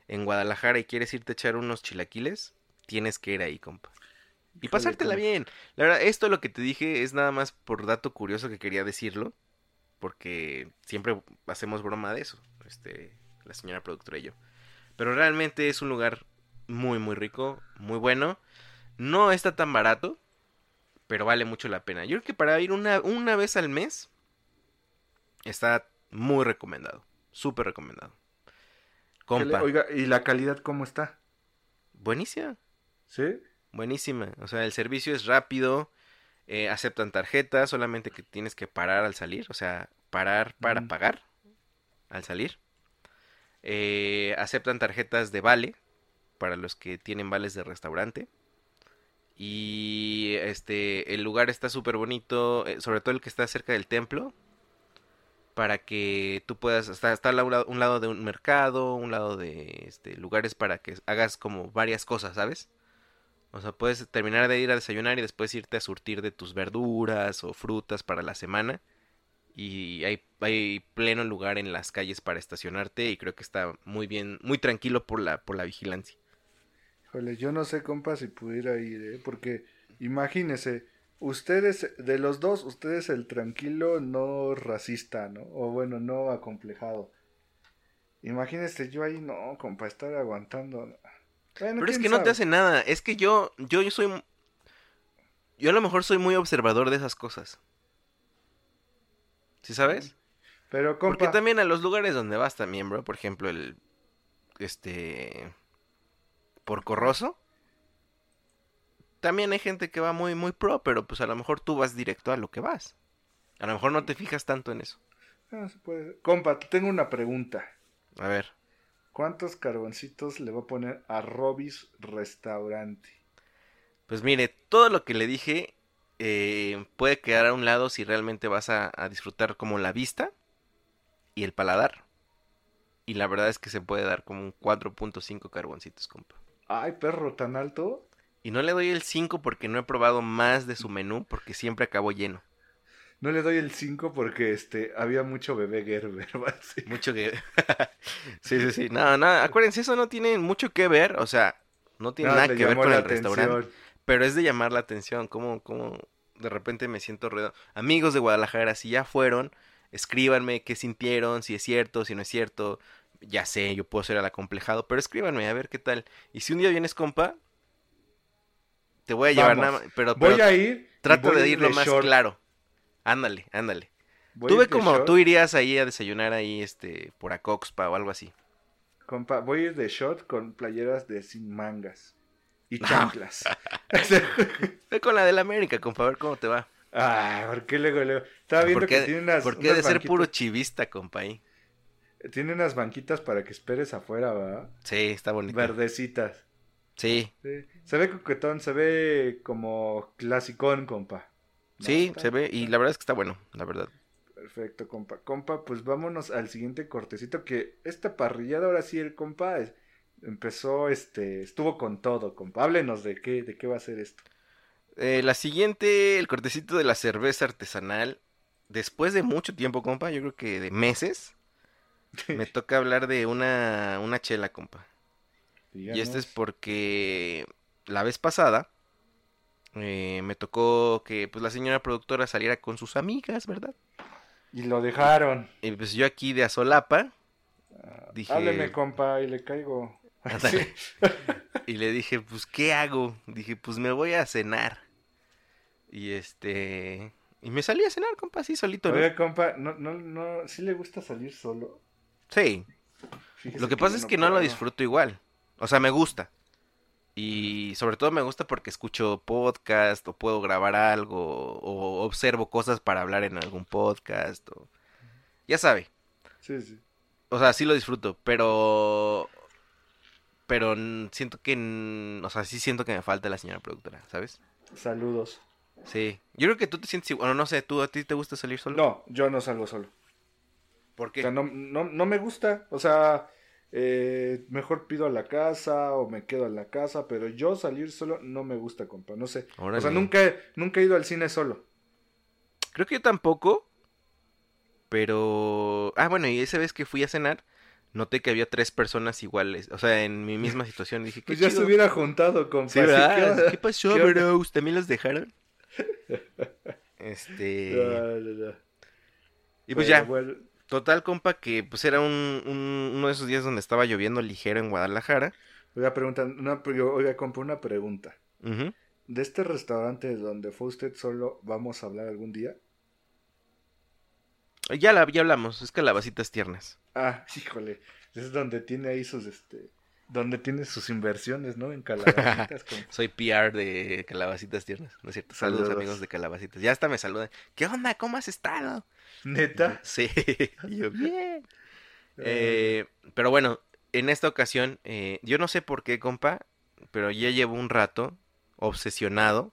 en Guadalajara y quieres irte a echar unos chilaquiles, tienes que ir ahí, compa. Y Híjole, pasártela bien. La verdad, esto lo que te dije es nada más por dato curioso que quería decirlo. Porque siempre hacemos broma de eso. Este, la señora productora y yo. Pero realmente es un lugar muy, muy rico, muy bueno. No está tan barato, pero vale mucho la pena. Yo creo que para ir una, una vez al mes está muy recomendado. Súper recomendado. ¿Qué le- Compa, Oiga, ¿y la calidad cómo está? buenísima. ¿Sí? Buenísima. O sea, el servicio es rápido. eh, aceptan tarjetas, solamente que tienes que parar al salir. O sea, parar para pagar al salir. Eh, aceptan tarjetas de vale para los que tienen vales de restaurante. Y este, el lugar está súper bonito, eh, sobre todo el que está cerca del templo. Para que tú puedas, está al lado- un lado de un mercado, un lado de este, lugares para que hagas como varias cosas, ¿sabes? O sea, puedes terminar de ir a desayunar y después irte a surtir de tus verduras o frutas para la semana. Y hay, pleno lugar en las calles para estacionarte y creo que está muy bien, muy tranquilo por la, por la vigilancia. Yo no sé, compa, si pudiera ir, ¿eh? Porque imagínese, ustedes, de los dos, ustedes el tranquilo no racista, ¿no? O bueno, no acomplejado. Imagínese yo ahí, no, compa, estar aguantando. Pero es que no te hace nada, es que yo, yo, yo soy, yo a lo mejor soy muy observador de esas cosas. ¿Sí sabes? Pero, Porque también a los lugares donde vas también, bro, por ejemplo, el, este, por Corroso, también hay gente que va muy, muy pro, pero pues a lo mejor tú vas directo a lo que vas. A lo mejor no te fijas tanto en eso. Ah, se puede. Compa, tengo una pregunta. A ver, ¿Cuántos carboncitos le va a poner a Robis Restaurante? pues mire, todo lo que le dije eh, puede quedar a un lado si realmente vas a, a disfrutar como la vista y el paladar. Y la verdad es que se puede dar como un 4.5 carboncitos, compa. Ay, perro, tan alto. Y no le doy el 5 porque no he probado más de su menú porque siempre acabo lleno. No le doy el 5 porque este había mucho bebé Gerber. Sí. Mucho que... sí, sí, sí. No, no, acuérdense, eso no tiene mucho que ver, o sea, no tiene Nada, que ver con el restaurante, pero es de llamar la atención, como, como de repente me siento ruido. Amigos de Guadalajara, si ya fueron, escríbanme qué sintieron, si es cierto, si no es cierto. Ya sé, yo puedo ser el acomplejado, pero escríbanme a ver qué tal. Y si un día vienes, compa, te voy a llevar Vamos. nada más, pero, Voy pero a ir. trata voy de a ir lo más short. claro. Ándale, ándale. Voy Tú a ve como short, tú irías ahí a desayunar ahí, este, por Acoxpa o algo así. Compa, voy a ir de short con playeras de sin mangas. Y No. chanclas. Ve con la del América, compa, a ver cómo te va. Ay, ¿por qué luego, luego? Estaba viendo ¿Por qué, que tiene unas, por qué de ser puro chivista, compa, ahí? Tiene unas banquitas para que esperes afuera, ¿verdad? Sí, está bonito. Verdecitas. Sí, Sí. Se ve coquetón, se ve como clasicón, compa. No, sí, está- se ve, y la verdad es que está bueno, la verdad. Perfecto, compa. Compa, pues vámonos al siguiente cortecito que esta parrillada ahora sí el compa es- empezó, este, estuvo con todo, compa. Háblenos de qué, de qué va a ser esto. Eh, la siguiente, el cortecito de la cerveza artesanal. Después de mucho tiempo, compa, yo creo que de meses, me toca hablar de una, una chela, compa. Y este es porque la vez pasada eh, me tocó que pues la señora productora saliera con sus amigas, ¿verdad? Y lo dejaron. Y pues yo aquí de Azolapa dije, Hábleme, compa, y le caigo. Y le dije, pues ¿qué hago? Dije, pues me voy a cenar. Y este y me salí a cenar, compa, así solito, ¿no? Compa, no, no, no, ¿sí le gusta salir solo? Sí. Fíjese Lo que pasa es que no lo disfruto igual. O sea, me gusta. Y sobre todo me gusta porque escucho podcast o puedo grabar algo o observo cosas para hablar en algún podcast o... Ya sabe. Sí, sí. O sea, sí lo disfruto, pero... Pero siento que... O sea, sí siento que me falta la señora productora, ¿sabes? Saludos. Sí. Yo creo que tú te sientes igual. Bueno, no sé, ¿tú a ti te gusta salir solo? No, yo no salgo solo. ¿Por O qué? sea, no, no, no me gusta. O sea, eh, mejor pido a la casa o me quedo a la casa, pero yo salir solo no me gusta, compa. No sé. O sea, nunca, he- nunca he ido al cine solo. Creo que yo tampoco. Pero. Ah, bueno, y esa vez que fui a cenar, noté que había tres personas iguales. O sea, en mi misma situación. Dije, qué Pues ya chido. se hubiera juntado, compa. ¿Qué pasó, ¿Qué onda? bros? ¿También los dejaron? Este. No, no, no. Y pues ya. bueno, Total, compa, que pues era un, un- uno de esos días donde estaba lloviendo ligero en Guadalajara. Voy a preguntar, una, oiga, compa, una pregunta. ¿De este restaurante donde fue usted solo vamos a hablar algún día? Ya, la, ya hablamos, es calabacitas tiernas. Ah, híjole, es donde tiene ahí sus, este, donde tiene sus inversiones, ¿no? En calabacitas. Soy PR de Calabacitas Tiernas, ¿no es cierto? Saludos, Saludos. amigos de Calabacitas. Ya hasta me saludan. ¿Qué onda? ¿Cómo has estado? ¿Neta? Sí. Yo, bien. Eh, pero bueno, en esta ocasión, eh, yo no sé por qué, compa, pero ya llevo un rato obsesionado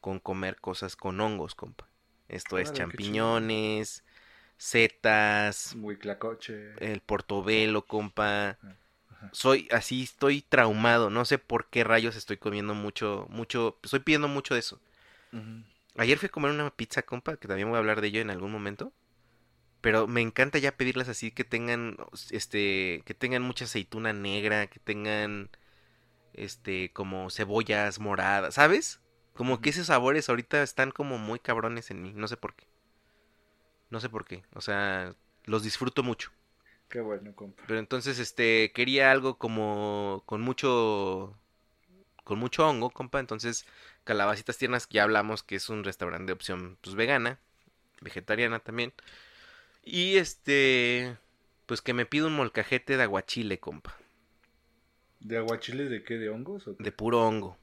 con comer cosas con hongos, compa. Esto es champiñones, setas, Muy clacoche. el portobelo, compa. Ajá. Soy así, estoy traumado. No sé por qué rayos estoy comiendo mucho, mucho, estoy pidiendo mucho de eso. Ayer fui a comer una pizza, compa, que también voy a hablar de ello en algún momento. Pero me encanta ya pedirlas así que tengan, este, que tengan mucha aceituna negra, que tengan, este, como cebollas moradas, ¿sabes? Como que esos sabores ahorita están como muy cabrones en mí, no sé por qué. No sé por qué, o sea, los disfruto mucho. Qué bueno, compa. Pero entonces, este, quería algo como con mucho, con mucho hongo, compa. Entonces, Calabacitas Tiernas, ya hablamos que es un restaurante de opción, pues, vegana, vegetariana también. Y este, pues que me pido un molcajete de aguachile, compa, ¿De aguachiles de qué? ¿De hongos? O qué? de puro hongo.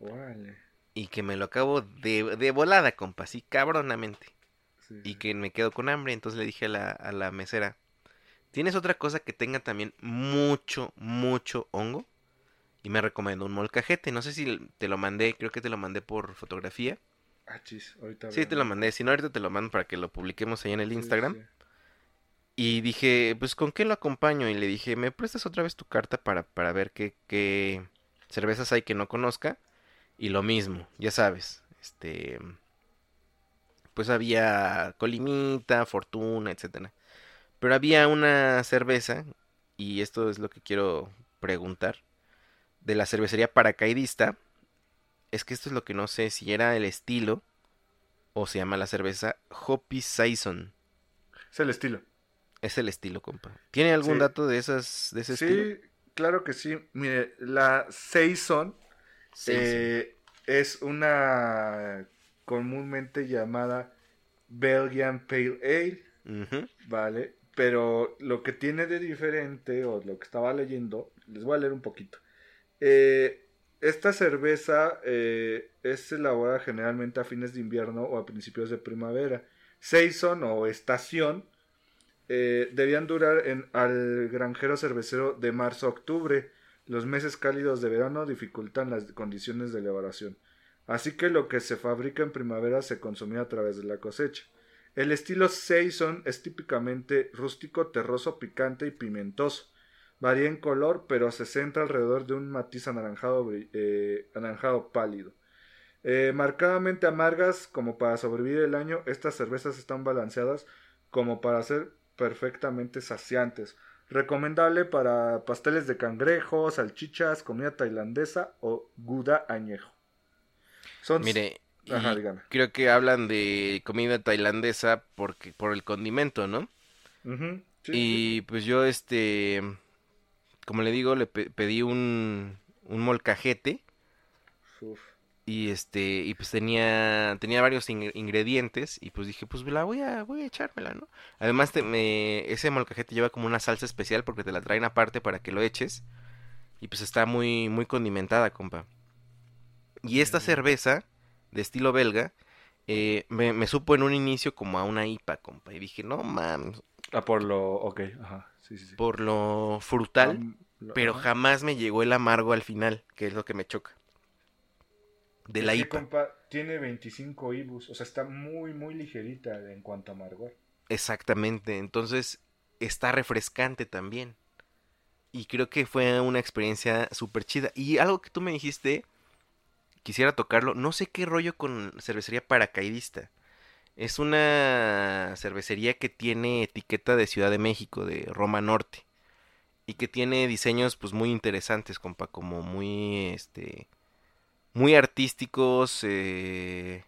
Órale. Y que me lo acabo de, de volada, compa, así cabronamente. Sí, y que me quedo con hambre. Entonces le dije a la, a la mesera, ¿tienes otra cosa que tenga también mucho, mucho hongo? Y me recomendó un molcajete. No sé si te lo mandé, creo que te lo mandé por fotografía. Ah, chis, ahorita Sí, te lo mandé. Si no, ahorita te lo mando para que lo publiquemos ahí en el Sí, Instagram. sí. Y dije, pues ¿con qué lo acompaño? Y le dije, ¿me prestas otra vez tu carta para, para ver qué, qué cervezas hay que no conozca? Y lo mismo, ya sabes, este, pues había Colimita, Fortuna, etcétera. Pero había una cerveza, y esto es lo que quiero preguntar, de la cervecería paracaidista. Es que esto es lo que no sé si era el estilo o se llama la cerveza Hoppy Saison. Es el estilo. Es el estilo, compa. ¿Tiene algún Sí. dato de esas de ese Sí, estilo? claro que sí. Mire, la Saison Saison. eh, es una comúnmente llamada Belgian Pale Ale. ¿vale? Pero lo que tiene de diferente, o lo que estaba leyendo, les voy a leer un poquito. Eh, esta cerveza eh, es elaborada generalmente a fines de invierno o a principios de primavera. Saison o estación eh, debían durar en, al granjero cervecero de marzo a octubre. Los meses cálidos de verano dificultan las condiciones de elaboración. Así que lo que se fabrica en primavera se consumía a través de la cosecha. El estilo Saison es típicamente rústico, terroso, picante y pimentoso. Varía en color, pero se centra alrededor de un matiz anaranjado, eh, anaranjado pálido. Eh, marcadamente amargas, como para sobrevivir el año, estas cervezas están balanceadas como para ser perfectamente saciantes. Recomendable para pasteles de cangrejo, salchichas, comida tailandesa o guda añejo. Son... Mire, Ajá, creo que hablan de comida tailandesa porque por el condimento, ¿no? Sí, Y pues yo, este, como le digo, le pe- pedí un, un molcajete Uf. y este, y pues tenía, tenía varios ing- ingredientes y pues dije, pues la voy a, voy a echármela, ¿no? Además, te, me, ese molcajete lleva como una salsa especial porque te la traen aparte para que lo eches y pues está muy, muy condimentada, compa. Y esta Mm. cerveza de estilo belga eh, me, me supo en un inicio como a una IPA, compa. Y dije, no mames, Ah, por lo... Ok, ajá. Sí, sí, sí. por lo frutal. Lo- Pero ajá. jamás me llegó el amargo al final, que es lo que me choca. De la IPA. compa, tiene 25 IBUs, o sea, está muy, muy ligerita en cuanto a amargor. Exactamente. Entonces, está refrescante también. Y creo que fue una experiencia súper chida. Y algo que tú me dijiste, quisiera tocarlo. No sé qué rollo con cervecería paracaidista. Es una cervecería que tiene etiqueta de Ciudad de México, de Roma Norte. Y que tiene diseños pues muy interesantes, compa, como muy este muy artísticos, eh,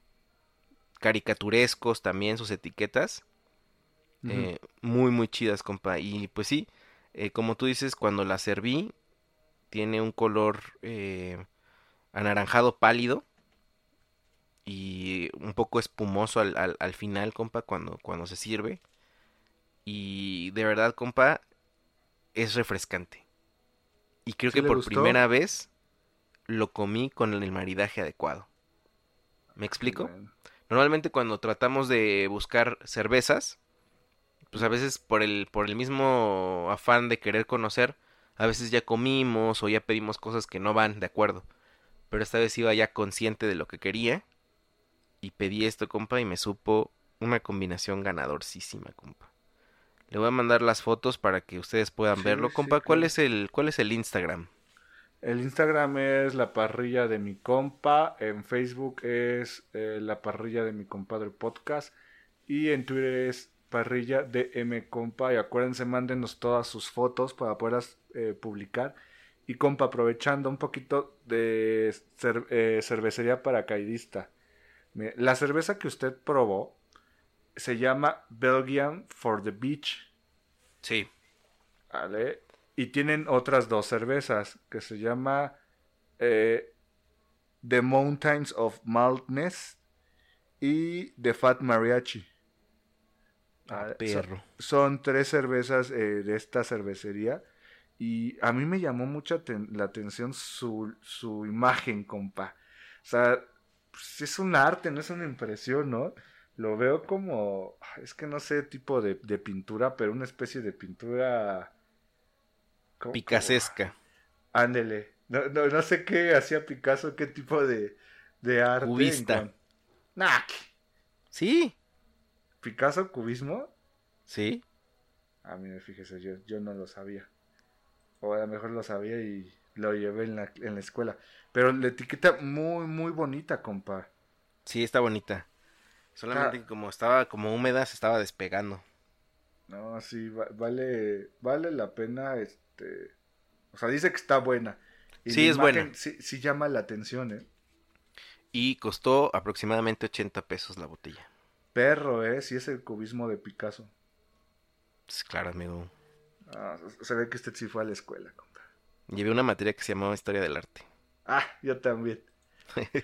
caricaturescos también sus etiquetas. Eh, muy, muy chidas, compa. Y pues sí, eh, como tú dices, cuando la serví, tiene un color anaranjado pálido y un poco espumoso al, al- al final, compa, cuando, cuando se sirve. Y de verdad, compa, es refrescante. Y creo ¿Sí que por gustó? primera vez lo comí con el maridaje adecuado. ¿Me explico? Bueno. Normalmente cuando tratamos de buscar cervezas, pues a veces por el, por el mismo afán de querer conocer, a veces ya comimos o ya pedimos cosas que no van de acuerdo. Pero esta vez iba ya consciente de lo que quería y pedí esto, compa, y me supo una combinación ganadorcísima, compa. Le voy a mandar las fotos para que ustedes puedan Sí, verlo, sí, compa. ¿Cuál claro. es el, cuál es el Instagram? El Instagram es la parrilla de mi compa, en Facebook es eh, la parrilla de mi compadre podcast y en Twitter es parrilla de M compa y acuérdense mándenos todas sus fotos para poderlas eh, publicar y compa aprovechando un poquito de cer- eh, cervecería paracaidista. Mire, La cerveza que usted probó se llama Belgian for the Beach. Sí. ¿vale? Y tienen otras dos cervezas que se llama eh, The Mountains of Maltness y The Fat Mariachi. Ah, ¿vale? perro. Son, son tres cervezas eh, de esta cervecería y a mí me llamó mucho aten- la atención su, su imagen, compa. O sea, pues, es un arte, no es una impresión, ¿no? Lo veo como, es que no sé, tipo de, de pintura, pero una especie de pintura... ¿cómo- Picasesca. cómo? Ándele. No, no, no sé qué hacía Picasso, qué tipo de, de arte. Cubista. Sí. ¿Picasso cubismo? Sí. Ah, mire, fíjese, yo, yo no lo sabía. O a lo mejor lo sabía y lo llevé en la, en la escuela. Pero la etiqueta muy, muy bonita, compa. Sí, está bonita. Solamente Ah. como estaba como húmeda, se estaba despegando. No, sí, va- vale, vale la pena, este... O sea, dice que está buena. Y Sí, es buena. Sí, sí llama la atención, ¿eh? Y costó aproximadamente 80 pesos la botella. Perro, ¿eh? Sí es el cubismo de Picasso. Pues, claro, amigo. Ah, se ve que usted sí fue a la escuela, compa. Llevé una materia que se llamaba Historia del Arte. Ah, yo también.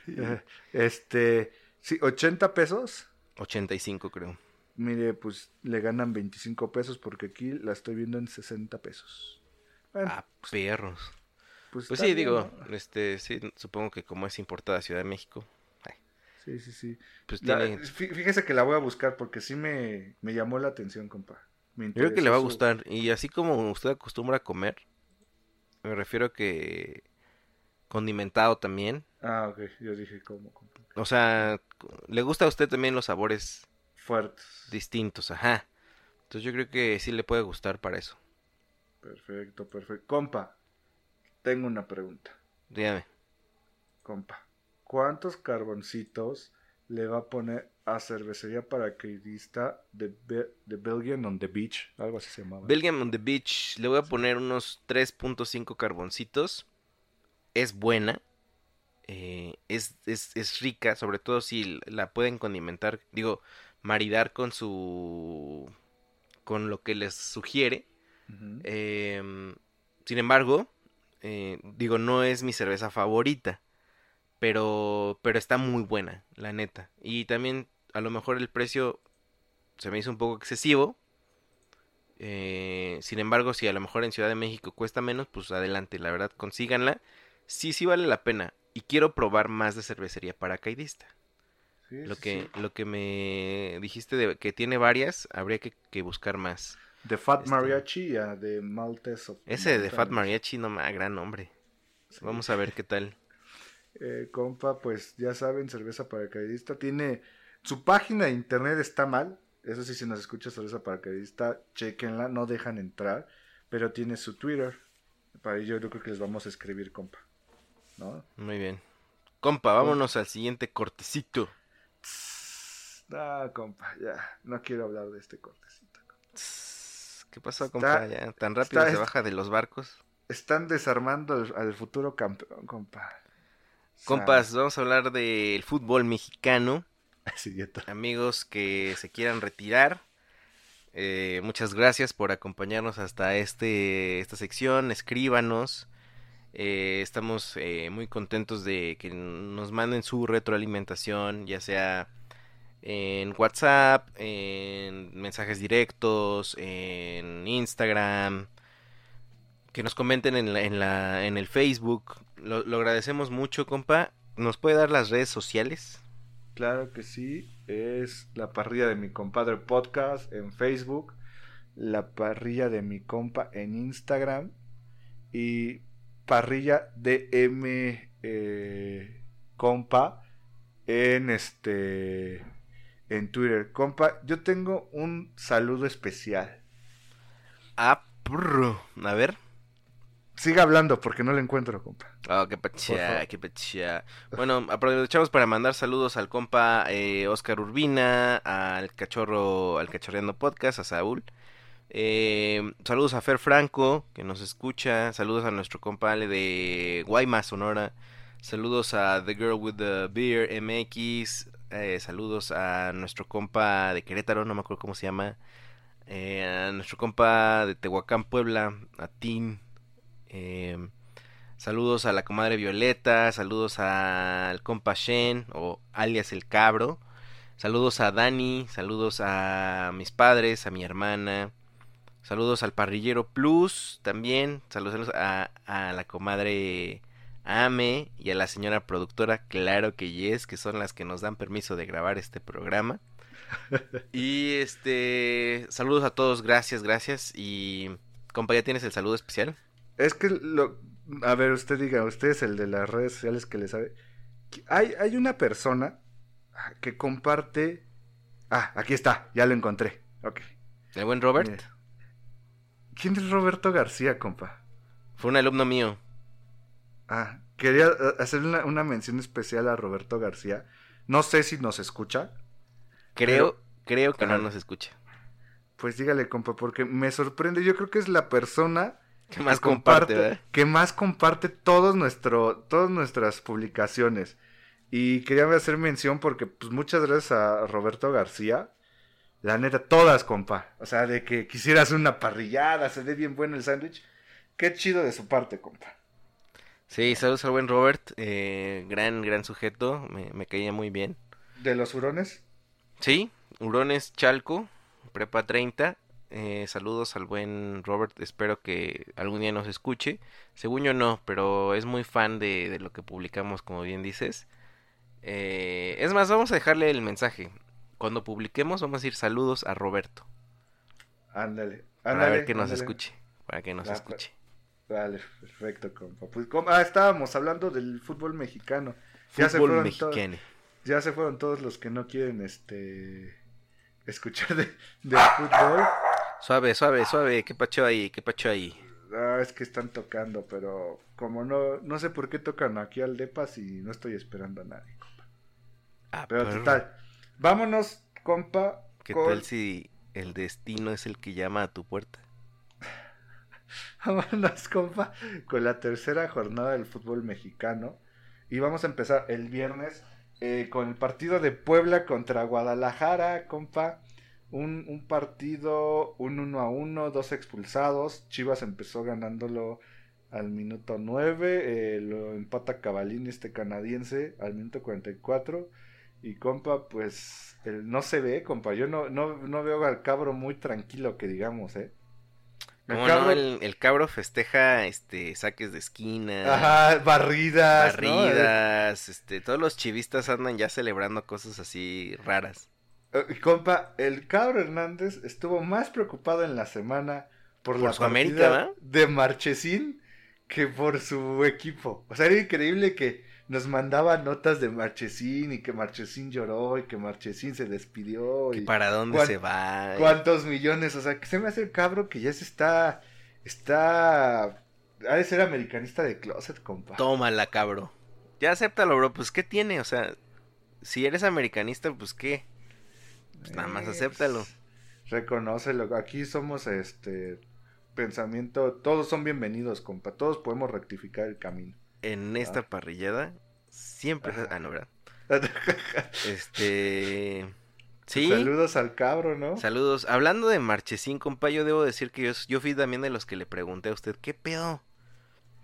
este, sí, 80 pesos. 85 creo. Mire, pues le ganan 25 pesos porque aquí la estoy viendo en 60 pesos. Bueno, Ah, perros. pues, Pues sí, bien, digo, ¿no? este, sí, supongo que como es importada Ciudad de México, ay, Sí, sí, sí. pues La- tiene... fí- fíjese que la voy a buscar porque sí me, me llamó la atención, compa. Me Yo creo que le va a gustar. Y así como usted acostumbra a comer, me refiero a que condimentado también. Ah, ok, yo dije cómo, compa. O sea, le gusta a usted también los sabores fuertes. distintos, ajá. Entonces yo creo que sí le puede gustar para eso. Perfecto, perfecto. Compa, tengo una pregunta. Dígame. Compa, ¿cuántos carboncitos le va a poner a cervecería paracaidista de, Be- de Belgian on the Beach? Algo así se llamaba. Belgium on the Beach, le voy a poner unos 3.5 carboncitos. Es buena. eh, es, es, es rica, sobre todo si la pueden condimentar, digo, maridar con su... con lo que les sugiere. Em, sin embargo, eh, digo, no es mi cerveza favorita. Pero, pero está muy buena, la neta. Y también, a lo mejor el precio se me hizo un poco excesivo. Eh, sin embargo, si a lo mejor en Ciudad de México cuesta menos, pues adelante, la verdad, consíganla. Sí, sí vale la pena. Y quiero probar más de cervecería paracaidista. Sí, Lo sí, que, sí. lo que me dijiste de que tiene varias, habría que, que buscar más. De Fat este- Mariachi y a de Maltes of Ese de Fat. Mariachi, no más, gran nombre. Vamos a ver qué tal. Eh, compa, pues ya saben, cerveza paracaidista. Tiene. Su página de internet está mal. Eso sí, si nos escucha cerveza paracaidista, chequenla, no dejan entrar. Pero tiene su Twitter. Para ello, yo creo que les vamos a escribir, compa. ¿No? Muy bien. Compa, vámonos al siguiente cortecito. Ah, compa, ya. No quiero hablar de este cortecito. ¿Qué pasó, Está- compa? Ya, tan rápido está- se baja de los barcos. Están desarmando al, al futuro campeón, compa. Compas, vamos a hablar del fútbol mexicano. sí. Amigos que se quieran retirar. eh, muchas gracias por acompañarnos hasta este esta sección. Escríbanos. Eh, estamos eh, muy contentos de que nos manden su retroalimentación, ya sea en WhatsApp, en mensajes directos, en Instagram, que nos comenten en, la, en, la, en el Facebook. Lo, lo agradecemos mucho, compa. ¿Nos puede dar las redes sociales? Claro que sí, es la parrilla de mi compadre podcast en Facebook, la parrilla de mi compa en Instagram y parrilla DM eh, compa en este en Twitter. Compa, yo tengo un saludo especial. Ah, a ver. Siga hablando porque no lo encuentro, compa. Oh, qué pachá, qué pachá. Bueno, aprovechamos para mandar saludos al compa eh, Oscar Urbina, al cachorro, al cachorreando podcast, a Saúl. Eh, saludos a Fer Franco, que nos escucha. Saludos a nuestro compa Ale de Guaymas, Sonora. Saludos a The Girl with the Beer MX. eh, saludos a nuestro compa de Querétaro, no me acuerdo cómo se llama. eh, a nuestro compa de Tehuacán, Puebla, a Tim. Eh, saludos a la comadre Violeta, saludos al compa Shen, o alias el cabro. Saludos a Dani, saludos a mis padres, a mi hermana. Saludos al parrillero Plus también. Saludos, saludos a, a la comadre Ame y a la señora productora, claro que yes, que son las que nos dan permiso de grabar este programa. y este, saludos a todos, gracias, gracias. Y compa, ¿ya tienes el saludo especial? Es que lo a ver, usted diga, usted es el de las redes sociales que le sabe. Hay, hay una persona que comparte. Ah, aquí está, ya lo encontré. Ok. El buen Robert. Mira. ¿Quién es Roberto García, compa? Fue un alumno mío. Ah, quería eh, hacer una, una mención especial a Roberto García. No sé si nos escucha. Creo, creo que no nos escucha. Pues dígale, compa, porque me sorprende. Yo creo que es la persona ¿Qué más que comparte, que más comparte todos nuestro, todas nuestras publicaciones. Y quería hacer mención porque, pues, muchas gracias a Roberto García. La neta, todas, compa. O sea, de que quisieras una parrillada, se dé bien bueno el sándwich. Qué chido de su parte, compa. Sí, saludos al buen Robert. eh, gran, gran sujeto. Me, me caía muy bien. De los hurones. Sí, Hurones Chalco, Prepa 30. Eh, saludos al buen Robert. Espero que algún día nos escuche. Según yo no, pero es muy fan de, de lo que publicamos, como bien dices. Eh, es más, vamos a dejarle el mensaje. Cuando publiquemos, vamos a decir saludos a Roberto. Ándale. Para ándale, ver que nos ándale. escuche. Para que nos Ah, escuche. Vale, perfecto, compa. Pues, compa, ah, estábamos hablando del fútbol mexicano. Ya se Fútbol fueron mexicano. Ya se fueron todos los que no quieren este escuchar de, de fútbol. Suave, suave, suave. ¿Qué pacho ahí? ¿Qué pacho ahí? Ah, es que están tocando, pero como no, no sé por qué tocan aquí al Depas y no estoy esperando a nadie, compa. Ah, Pero total, vámonos, compa. ¿Qué con- tal si el destino es el que llama a tu puerta? Vámonos, compa, con la tercera jornada del fútbol mexicano. Y vamos a empezar el viernes eh, con el partido de Puebla contra Guadalajara, compa. Un, un partido, un 1 a 1, dos expulsados. Chivas empezó ganándolo al minuto 9. eh, lo empata Cavalini, este canadiense, al minuto 44. Y compa, pues el, no se ve, compa. Yo no, no, no veo al cabro muy tranquilo, que digamos, ¿eh? El ¿Cómo cabro- no? El, el cabro festeja este saques de esquina, Ajá, barridas. ¿no? barridas, este, todos los chivistas andan ya celebrando cosas así raras. Eh, eh, compa, el cabro Hernández estuvo más preocupado en la semana por, Por la su partida América, ¿va? de Marchesín que por su equipo. O sea, era increíble que nos mandaba notas de Marchesín y que Marchesín lloró y que Marchesín se despidió. ¿Que Y ¿Para dónde se va? cuántos millones. O sea, que se me hace el cabro que ya se está. Está. Ha de ser americanista de closet, compa. Tómala, cabro. Ya acéptalo, bro. Pues, ¿qué tiene? O sea, si eres americanista, pues, ¿qué? Pues nada más Eh, acéptalo. pues, Reconócelo. Aquí somos este pensamiento. Todos son bienvenidos, compa. Todos podemos rectificar el camino. En esta parrillada, siempre... Ajá. Ah, no, ¿verdad? Este... Sí. Saludos al cabro, ¿no? Saludos. Hablando de Marchesín, compa, yo debo decir que yo, yo fui también de los que le pregunté a usted, ¿qué pedo?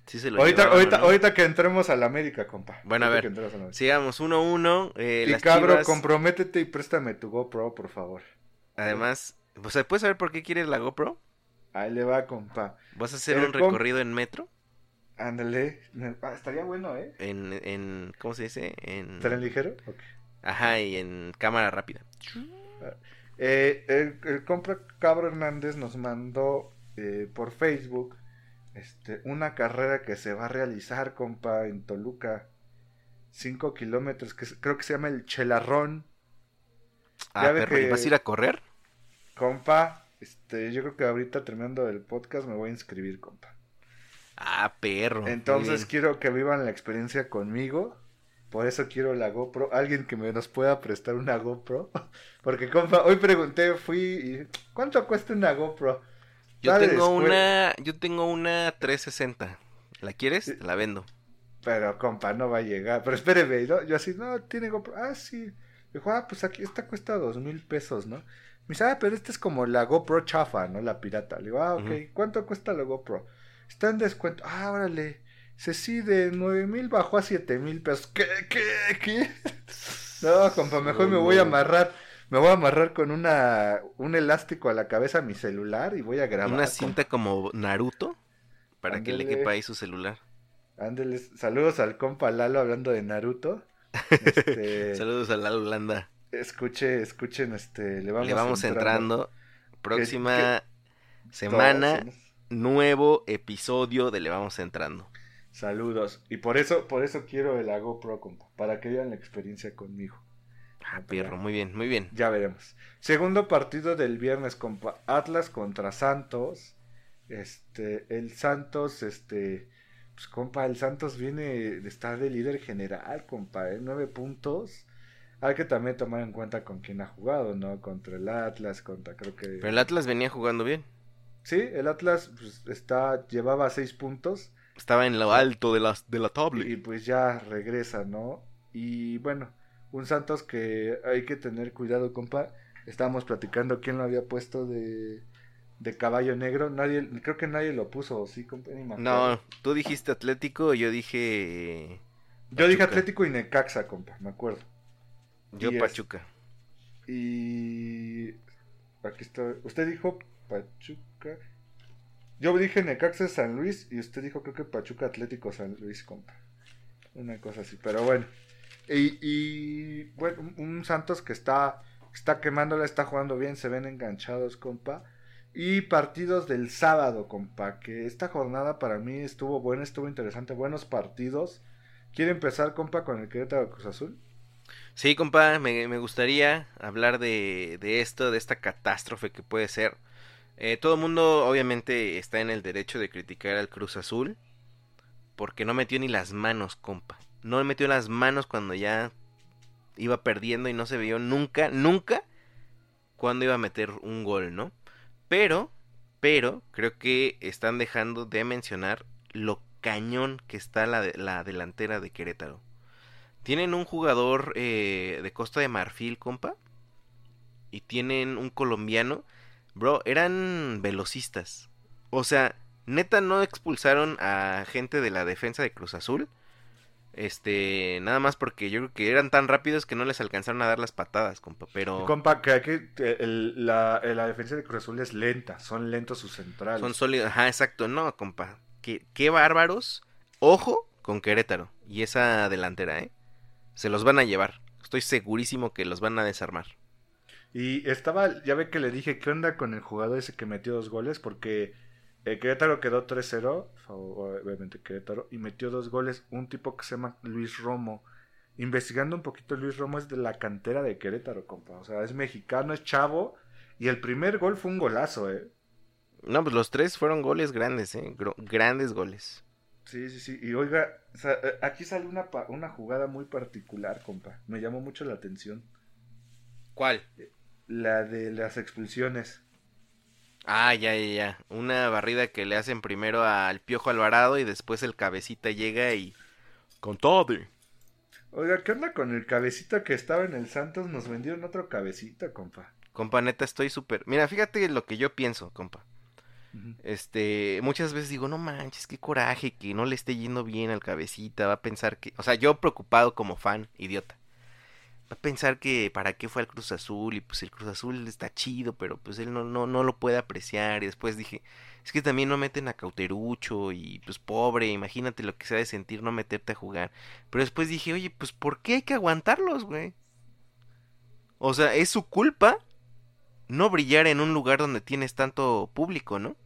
Sí se lo ahorita, llevaron, ahorita, ¿no? ahorita que entremos a la América, compa. Bueno, a ver. a. Sigamos, 1-1. eh, y cabro, Chivas- comprométete y préstame tu GoPro, por favor. Además, pues, ¿puedes saber por qué quieres la GoPro? Ahí le va, compa. ¿Vas a hacer El un recorrido en metro? Ándale. Ah, estaría bueno, ¿eh? En, en, ¿cómo se dice? En... ¿Tren ligero? Ajá, y en cámara rápida. Eh, el, el compra Cabro Hernández nos mandó eh, por Facebook este, una carrera que se va a realizar, compa, en Toluca. 5 kilómetros, que creo que se llama el Chelarrón. Ah, ve perro, ¿y que- vas a ir a correr? Compa, este, yo creo que ahorita terminando el podcast me voy a inscribir, compa. Ah, perro. Entonces quiero que vivan la experiencia conmigo. Por eso quiero la GoPro. Alguien que me nos pueda prestar una GoPro. Porque, compa, hoy pregunté, fui y... ¿Cuánto cuesta una GoPro? Yo tengo una, yo tengo una 360. ¿La quieres? Te la vendo. Pero, compa, no va a llegar. Pero espéreme, ¿no? Yo así, no, tiene GoPro. Ah, sí. Dijo, ah, pues aquí esta cuesta dos mil pesos, ¿no? Me dice, ah, pero esta es como la GoPro chafa, ¿no? La pirata. Le digo, ah, ok. ¿Cuánto cuesta la GoPro? Está en descuento. Ah, órale. Se sí, de nueve mil bajó a siete mil pesos. ¿Qué, qué, qué? No, compa, mejor me voy a amarrar. Me voy a amarrar con una un elástico a la cabeza a mi celular y voy a grabar. Una cinta como Naruto para que le quepa ahí su celular. Ándeles, saludos al compa Lalo hablando de Naruto. Este, Saludos a la Holanda. escuche, escuchen, este, le vamos, Le vamos entrando. Próxima semana, Todos, nuevo episodio de Le vamos entrando. Saludos. Y por eso, por eso quiero el GoPro, compa, para que vean la experiencia conmigo. Ah, perro, muy bien, muy bien. Ya veremos. Segundo partido del viernes, compa. Atlas contra Santos. Este, el Santos, este, pues compa, el Santos viene de estar de líder general, compa, ¿eh? Nueve puntos. Hay que también tomar en cuenta con quién ha jugado, ¿no? Contra el Atlas, contra creo que... Pero el Atlas venía jugando bien. Sí, el Atlas pues, está, llevaba seis puntos Estaba en lo alto de la, de la tabla. y pues ya regresa, ¿no? Y bueno, un Santos que hay que tener cuidado, compa. Estábamos platicando quién lo había puesto de, de caballo negro. Nadie, creo que nadie lo puso, ¿sí, compa? No, tú dijiste Atlético, yo dije... Yo dije. Atlético y Necaxa, compa, me acuerdo. Yo Y es- Pachuca. Y aquí está. Usted dijo Pachuca. Yo dije Necaxa San Luis y usted dijo creo que Pachuca Atlético San Luis, compa. Una cosa así, pero bueno. Y, y, bueno, un- Santos que está, está quemándola, está jugando bien, se ven enganchados, compa. Y partidos del sábado, compa, que esta jornada para mí estuvo buena, estuvo interesante, buenos partidos. ¿Quiere empezar, compa, con el Querétaro Cruz Azul? Sí, compa, me, me gustaría hablar de, de, esto, de esta catástrofe que puede ser. Eh, todo el mundo obviamente está en el derecho de criticar al Cruz Azul porque no metió ni las manos, compa. No metió las manos cuando ya iba perdiendo y no se vio nunca, nunca cuando iba a meter un gol, ¿no? Pero, pero, creo que están dejando de mencionar lo cañón que está la, la delantera de Querétaro. Tienen un jugador eh, de Costa de Marfil, compa. Y tienen un colombiano. Bro, eran velocistas. O sea, neta no expulsaron a gente de la defensa de Cruz Azul. Este, nada más porque yo creo que eran tan rápidos que no les alcanzaron a dar las patadas, compa. Pero. Compa, que aquí la, la, defensa de Cruz Azul es lenta. Son lentos sus centrales. Son sólidos. Ajá, exacto. No, compa. Qué, qué bárbaros. Ojo con Querétaro. Y esa delantera, ¿eh? Se los van a llevar. Estoy segurísimo que los van a desarmar. Y estaba, ya ve que le dije, ¿qué onda con el jugador ese que metió dos goles? Porque Querétaro quedó 3-0, obviamente Querétaro, y metió dos goles. Un tipo que se llama Luis Romo. Investigando un poquito, Luis Romo es de la cantera de Querétaro, compa. O sea, es mexicano, es chavo. Y el primer gol fue un golazo, ¿eh? No, pues los tres fueron goles grandes, ¿eh? grandes goles. Sí, sí, sí. Y oiga, eh, aquí sale una, una jugada muy particular, compa. Me llamó mucho la atención. ¿Cuál? La de las expulsiones. Ah, ya, ya, ya. Una barrida que le hacen primero al Piojo Alvarado y después el cabecita llega y... Con todo. Oiga, ¿qué onda con el cabecita que estaba en el Santos? Nos vendieron otro cabecita, compa. Compa, neta, estoy súper... Mira, fíjate lo que yo pienso, compa. Este, muchas veces digo, no manches, qué coraje que no le esté yendo bien al cabecita, va a pensar que, o sea, yo preocupado como fan, idiota. Va a pensar que para qué fue al Cruz Azul y pues el Cruz Azul está chido, pero pues él no, no, no lo puede apreciar. Y después dije, es que también no meten a Cauterucho y pues pobre, imagínate lo que se ha de sentir no meterte a jugar. Pero después dije, oye, pues ¿por qué hay que aguantarlos, güey? O sea, es su culpa no brillar en un lugar donde tienes tanto público, ¿no?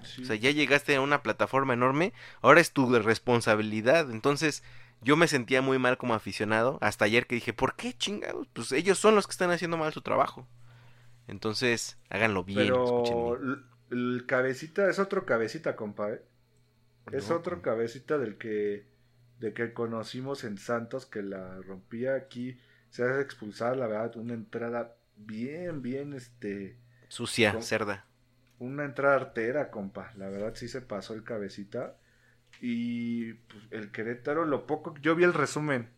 O sea, ya llegaste a una plataforma enorme, ahora es tu responsabilidad. Entonces, yo me sentía muy mal como aficionado hasta ayer que dije, ¿por qué chingados? Pues ellos son los que están haciendo mal su trabajo. Entonces, háganlo bien. Pero el cabecita es otro cabecita, compa, ¿eh? Es otro cabecita del que de que conocimos en Santos que la rompía aquí, se hace expulsar, la verdad, una entrada bien, bien, este... Sucia, cerda una entrada artera, compa. La verdad sí se pasó el cabecita. Y pues, el Querétaro, lo poco. Yo vi el resumen.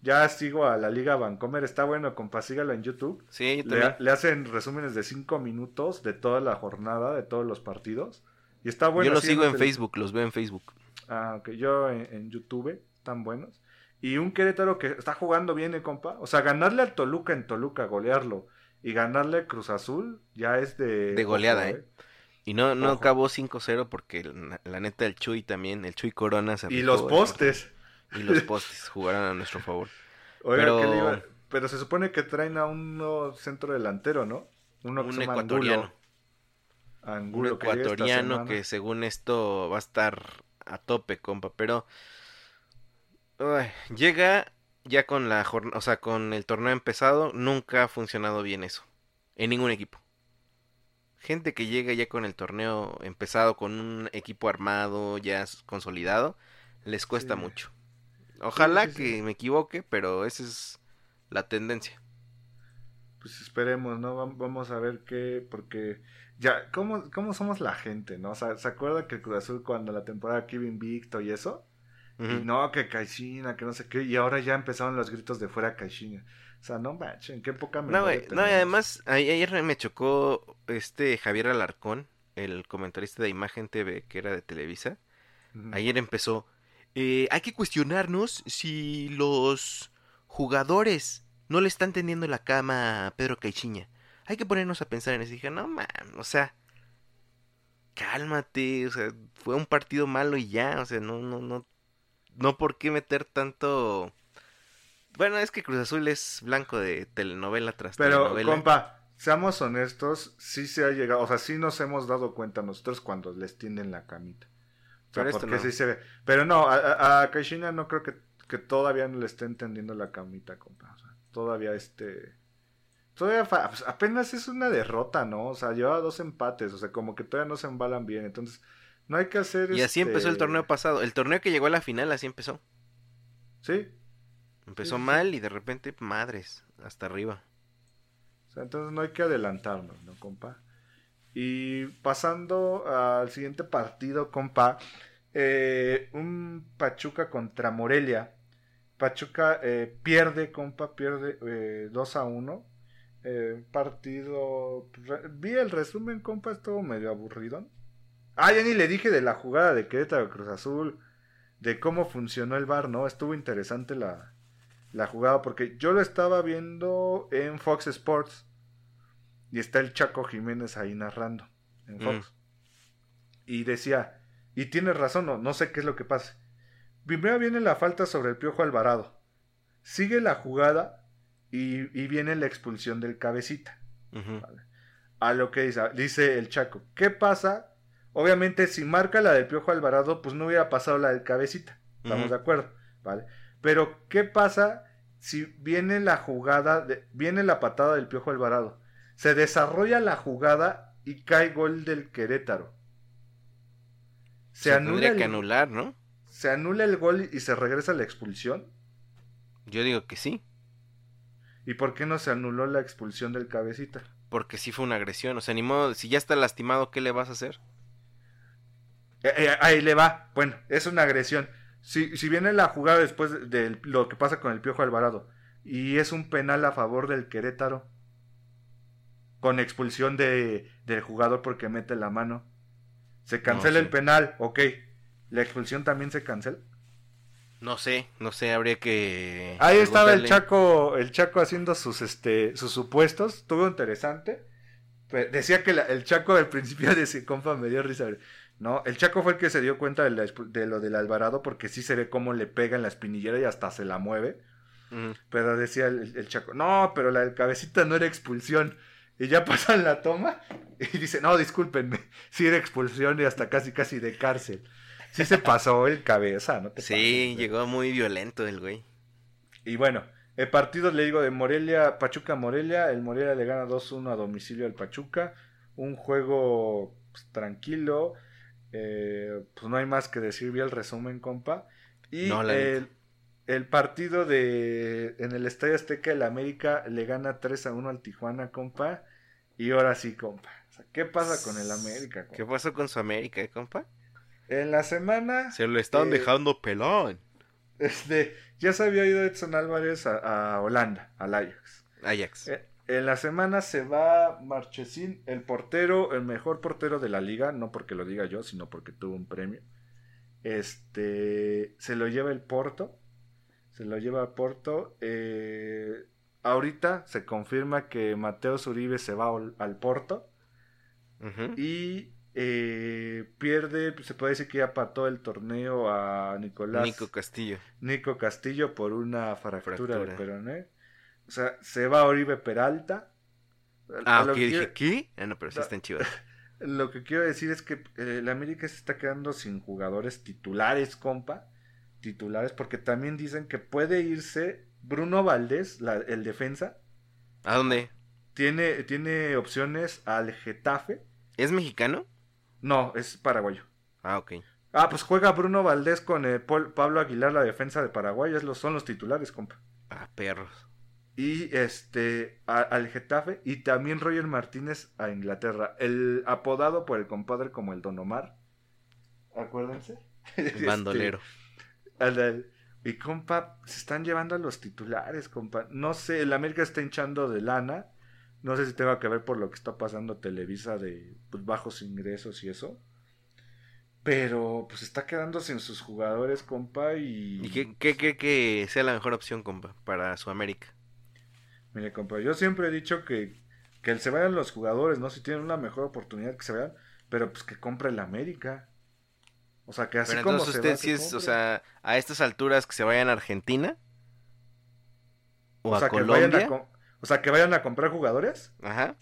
Ya sigo a la Liga Vancomer. Está bueno, compa. Sígala en YouTube. Sí, le, le, hacen resúmenes de cinco minutos de toda la jornada, de todos los partidos. Y está bueno. Yo los sigo en Facebook, los veo en Facebook. Ah, ok. Yo en, YouTube. Están buenos. Y un Querétaro que está jugando bien, ¿eh, compa. O sea, ganarle al Toluca en Toluca, golearlo y ganarle Cruz Azul ya es de... De goleada, ¿eh? Y no, no acabó 5-0 porque la, neta el Chuy también, el Chuy Corona se Y los postes. Y los postes jugaron a nuestro favor. Oiga, pero... pero se supone que traen a un centro delantero, ¿no? Uno un ecuatoriano. Angulo. un ecuatoriano que, según esto va a estar a tope, compa. Pero llega ya con la jornada, o sea, con el torneo empezado, nunca ha funcionado bien eso. En ningún equipo. Gente que llega ya con el torneo empezado, con un equipo armado, ya consolidado, les cuesta mucho. Ojalá que me equivoque, pero esa es la tendencia. Pues esperemos, ¿no? Vamos a ver qué, porque ya, ¿cómo, cómo somos la gente, no? O sea, ¿se acuerda que el Cruz Azul cuando la temporada que invicto y eso? Y no, que Caixina, que no sé qué. Y ahora ya empezaron los gritos de fuera Caixina. O sea, no en qué poca No, güey, no, y además, ayer me chocó este Javier Alarcón, el comentarista de Imagen TV, que era de Televisa. Ayer empezó. Eh, hay que cuestionarnos si los jugadores no le están tendiendo la cama a Pedro Caixinha. Hay que ponernos a pensar en eso. Y dije, no, man, o sea, cálmate, o sea, fue un partido malo y ya, o sea, no, no, no no por qué meter tanto... Bueno, es que Cruz Azul es blanco de telenovela tras Pero, compa, seamos honestos, sí se ha llegado, o sea, sí nos hemos dado cuenta nosotros cuando les tienden la camita. Pero, esto no. sí se ve. Pero no, a, a, no creo que, que todavía no le está entendiendo la camita, compa. O sea, todavía este... Todavía fa- pues, apenas es una derrota, ¿no? O sea, lleva dos empates, o sea, como que todavía no se embalan bien. Entonces, no hay que hacer... Y así este, empezó el torneo pasado. El torneo que llegó a la final, así empezó. Sí, Empezó Sí, sí, sí. mal y de repente, madres, hasta arriba. O sea, entonces no hay que adelantarnos, ¿no, compa? Y pasando al siguiente partido, compa, eh, un Pachuca contra Morelia. Pachuca eh, pierde, compa, pierde eh, 2 a 1. Eh, partido. vi el resumen, compa, estuvo medio aburrido. Ah, ya ni le dije de la jugada de Querétaro Cruz Azul, de cómo funcionó el bar, ¿no? Estuvo interesante la, la jugada porque yo lo estaba viendo en Fox Sports y está el Chaco Jiménez ahí narrando en Fox. Y decía, y tiene razón, no, no sé qué es lo que pasa. Primero viene la falta sobre el Piojo Alvarado. Sigue la jugada y, y viene la expulsión del cabecita. A lo que dice, dice el Chaco. ¿Qué pasa? Obviamente, si marca la del Piojo Alvarado, pues no hubiera pasado la del cabecita. Estamos de acuerdo, ¿vale? Pero, ¿qué pasa si viene la jugada, de- viene la patada del Piojo Alvarado? Se desarrolla la jugada y cae gol del Querétaro. Se, Se, anula, tendría el, que anular, ¿no? se anula el gol y se regresa la expulsión. Yo digo que sí, ¿Y por qué no se anuló la expulsión del cabecita? porque sí fue una agresión. O sea, ni modo, si ya está lastimado, ¿qué le vas a hacer? Eh, eh, ahí le va. Bueno, es una agresión. Si, si viene la jugada después de, lo que pasa con el Piojo Alvarado y es un penal a favor del Querétaro con expulsión de, del jugador porque mete la mano, se cancela sí. el penal, ok. ¿La expulsión también se cancela? No sé, no sé, habría que. Ahí estaba el. Chaco, el Chaco haciendo sus este sus supuestos, estuvo interesante. Decía que la- el Chaco al principio de ese compa me dio risa. No, el Chaco fue el que se dio cuenta de, la expu- de lo del Alvarado porque sí se ve cómo le pega en la espinillera y hasta se la mueve. Pero decía el, el Chaco, no, pero la del cabecita no era expulsión. Y ya pasan la toma y dice, no, discúlpenme, sí era expulsión y hasta casi casi de cárcel. Sí se pasó el cabeza, ¿no? te Sí, pases, llegó muy violento el güey. Y bueno, el partido le digo de Morelia, Pachuca Morelia, el Morelia le gana 2-1 a domicilio al Pachuca, un juego pues, tranquilo, eh, pues no hay más que decir, vi el resumen, compa. Y No, el, el partido de en el Estadio Azteca, el América le gana 3 a 1 al Tijuana, compa. Y ahora sí, compa. O sea, ¿Qué pasa con el América, compa? ¿Qué pasó con su América, eh, compa? En la semana Se lo están Eh, dejando pelón. este, ya se había ido Edson Álvarez a, a Holanda, al Ajax. Ajax. Eh, En la semana se va Marchesín, el portero, el mejor portero de la liga, no porque lo diga yo, sino porque tuvo un premio. Este, se lo lleva el Porto, se lo lleva a Porto. eh, ahorita se confirma que Mateo Zuribe se va al, Porto y eh, pierde, se puede decir que ya pató el torneo a Nicolás Nico Castillo. Nico Castillo por una fractura, Fractura. peroné. O sea, se va Oribe Peralta. Ah, ok, que dije, quiero- ¿qué? Ah, no, pero sí No. están chivas. Lo que quiero decir es que eh, el América se está quedando sin jugadores titulares, compa. Titulares, porque también dicen que puede irse Bruno Valdés, la- el defensa. ¿A dónde? Tiene, tiene opciones al Getafe. ¿Es mexicano? No, es paraguayo. Ah, ok. Ah, pues juega Bruno Valdés con eh, Paul- Pablo Aguilar, la defensa de Paraguay. Es los, son los titulares, compa. Ah, perros. Y este a- al Getafe y también Roger Martínez a Inglaterra, el apodado por el compadre como el Don Omar. Acuérdense. El bandolero. Este, al- al- y compa, se están llevando a los titulares, compa. No sé, el América está hinchando de lana. No sé si tenga que ver por lo que está pasando Televisa de pues, bajos ingresos y eso. Pero pues está quedando sin sus jugadores, compa, y... ¿Y qué, qué cree que sea la mejor opción, compa, para su América? Mire, compa, yo siempre he dicho que, que se vayan los jugadores, ¿no? Si tienen una mejor oportunidad que se vayan, pero pues que compre el América. O sea, que así Pero como se usted va, sí que es, o sea, a estas alturas que se vayan a Argentina o, O a sea, que vayan Colombia. a, o sea, que vayan a comprar jugadores. Ajá.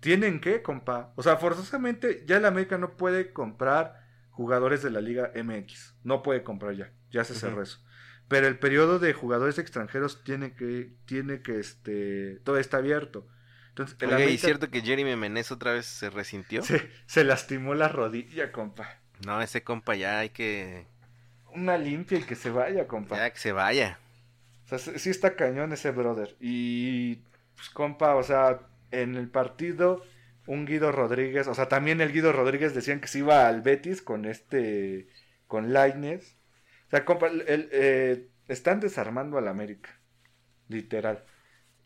Tienen que, compa. O sea, forzosamente ya el América no puede comprar jugadores de la Liga MX. No puede comprar ya. Ya se cerró eso. Pero el periodo de jugadores extranjeros tiene que, tiene que, este, todo está abierto. Entonces, Oye, ¿y cierto que Jeremy Menez otra vez se resintió? se, se lastimó la rodilla, compa. No, ese compa ya hay que... Una limpia y que se vaya, compa. Ya que se vaya. O sea, sí está cañón ese brother. Y, pues, compa, o sea, en el partido, un Guido Rodríguez, o sea, también el Guido Rodríguez decían que se iba al Betis con este, con Lainez. O sea, compa, el- el, eh, están desarmando al América. Literal.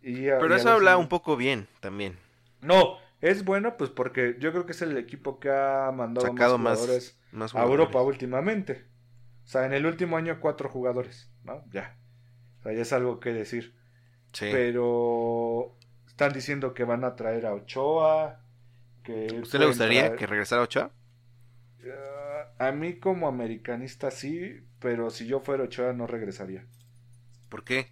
Y a- y Pero eso habla un poco bien también. No, es bueno, pues porque yo creo que es el equipo que ha mandado Sacado más más, jugadores a Europa últimamente. O sea, en el último año cuatro jugadores, ¿no? Ya. O sea, ya es algo que decir. Sí. Pero están diciendo que van a traer a Ochoa. Que ¿Usted le gustaría traer- que regresara Ochoa? Ah, a mí como americanista sí, pero si yo fuera Ochoa no regresaría. ¿Por qué?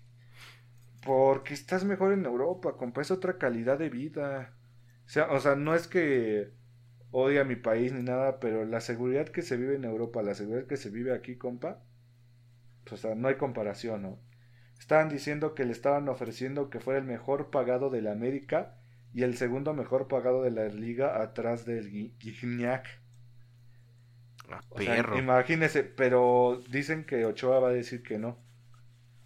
Porque estás mejor en Europa, compa, es otra calidad de vida. O sea, o sea, no es que odie a mi país ni nada, pero la seguridad que se vive en Europa, la seguridad que se vive aquí, compa, pues, o sea, no hay comparación, ¿no? Estaban diciendo que le estaban ofreciendo que fuera el mejor pagado de la América y el segundo mejor pagado de la liga atrás del Gignac. Ah, sea, imagínese, pero dicen que Ochoa va a decir que no.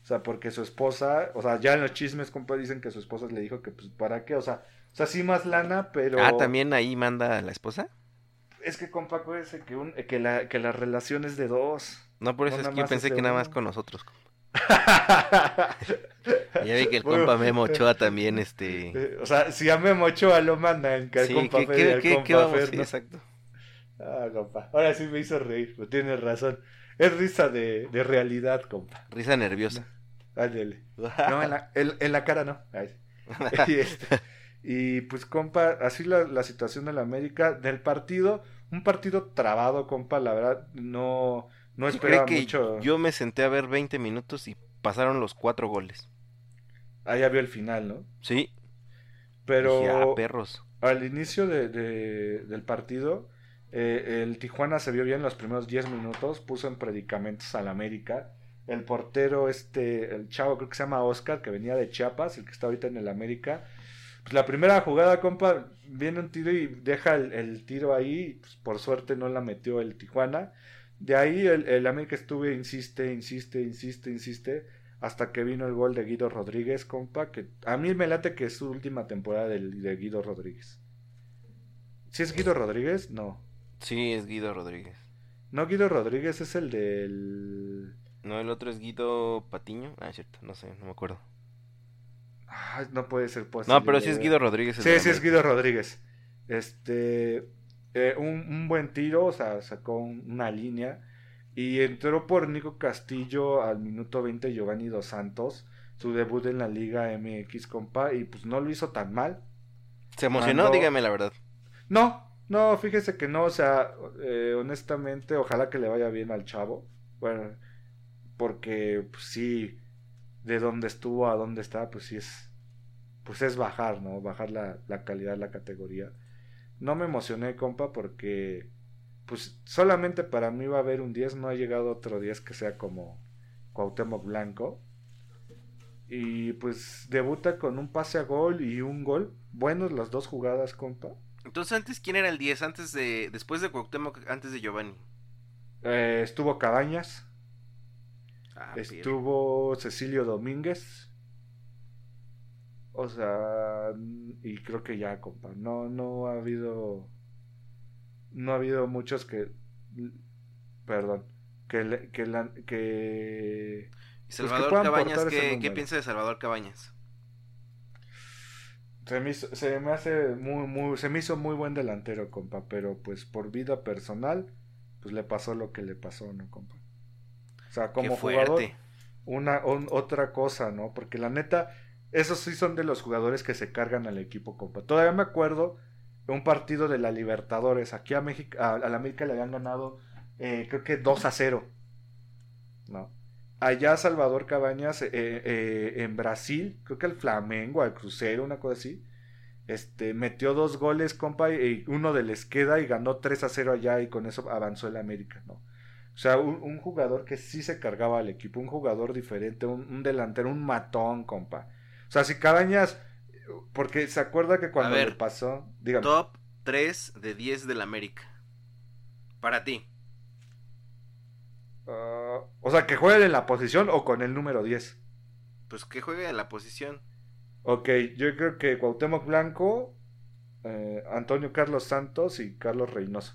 O sea, porque su esposa, o sea, ya en los chismes, compa, dicen que su esposa le dijo que, pues, ¿para qué? O sea, o sea, sí más lana, pero... Ah, ¿también ahí manda a la esposa? Es que, compa, acuérdese que, un, que, la, que la relación es de dos. No, por eso No, es que yo pensé que nada más con nosotros. compa. Ya vi que el Bueno, compa Memo Ochoa también, este... eh, o sea, si a Memo Ochoa lo mandan, que Sí, compa ¿qué, Fer al compa vamos? Sí, exacto. Ah, compa, ahora sí me hizo reír, pero tienes razón. Es risa de, de realidad, compa. Risa nerviosa. Ándele. No, en la, en, en la cara no. Y, este, y, pues, compa, así la, la situación de la América. Del partido, un partido trabado, compa, la verdad, no, no ¿Sí esperaba que mucho. yo me senté a ver 20 minutos y pasaron los cuatro goles? Ah, ya vio el final, ¿no? Sí. Pero ah, perros. al inicio de, de- del partido, eh, el Tijuana se vio bien los primeros 10 minutos, puso en predicamentos al América. El portero, este, el chavo, creo que se llama Oscar, que venía de Chiapas, el que está ahorita en el América. Pues la primera jugada, compa, viene un tiro y deja el, tiro ahí. pues, por suerte no la metió el Tijuana. De ahí el, el América estuvo, insiste, insiste, insiste, insiste. Hasta que vino el gol de Guido Rodríguez, compa. Que a mí me late que es su última temporada del- de Guido Rodríguez. ¿Si es Guido Rodríguez? No. Sí, es Guido Rodríguez. No, Guido Rodríguez es el del. No, el otro es Guido Patiño. Ah, es cierto, no sé, no me acuerdo. Ay, no puede ser posible. No, pero sí es Guido Rodríguez. Sí, sí es. Guido Rodríguez. Este. eh, un, un buen tiro, o sea, sacó un- una línea. Y entró por Nico Castillo al minuto 20 Giovanni Dos Santos. Su debut en la Liga MX, compa. Y pues no lo hizo tan mal. ¿Se emocionó? Mandó- Dígame la verdad. No, no, fíjese que no, o sea, eh, honestamente, ojalá que le vaya bien al chavo. Bueno, porque pues, sí, de donde estuvo a donde está, pues sí es, pues es bajar, ¿no? Bajar la, la calidad la categoría. No me emocioné, compa, porque pues solamente para mí va a haber un 10, no ha llegado otro 10 que sea como Cuauhtémoc Blanco. Y pues debuta con un pase a gol y un gol. Buenos las dos jugadas, compa. Entonces, antes, ¿quién era el 10? Antes de, después de Cuauhtémoc, antes de Giovanni. Eh, estuvo Cabañas, Ah, estuvo Cecilio Domínguez. O sea, y creo que ya, compa. No, no ha habido. No ha habido muchos que. Perdón. Que. le- que, la- que ¿Y que Salvador puedan Cabañas, portar ese ¿qué, ¿qué piensa de Salvador Cabañas? Se, me hizo, se me hace muy, muy. Se me hizo muy buen delantero, compa. Pero pues por vida personal, pues le pasó lo que le pasó, ¿no, compa? O sea, como jugador. una un- otra cosa, ¿no? Porque la neta, esos sí son de los jugadores que se cargan al equipo, compa. Todavía me acuerdo de un partido de la Libertadores. Aquí a México, a, a la América le habían ganado, eh, creo que 2 a 0, ¿no? Allá Salvador Cabañas, eh, eh, en Brasil, creo que al Flamengo, al Crucero, una cosa así. Este, metió dos goles, compa, y uno de les queda y ganó 3 a 0 allá y con eso avanzó el América, ¿no? O sea, un, un jugador que sí se cargaba al equipo, un jugador diferente, un, un delantero, un matón, compa. O sea, si Cabañas, porque se acuerda que cuando A ver, le pasó, dígame, Top 3 de 10 del América. Para ti. Ah, o sea, que juegue en la posición o con el número 10. Pues que juegue en la posición. Ok, yo creo que Cuauhtémoc Blanco, eh, Antonio Carlos Santos y Carlos Reynoso.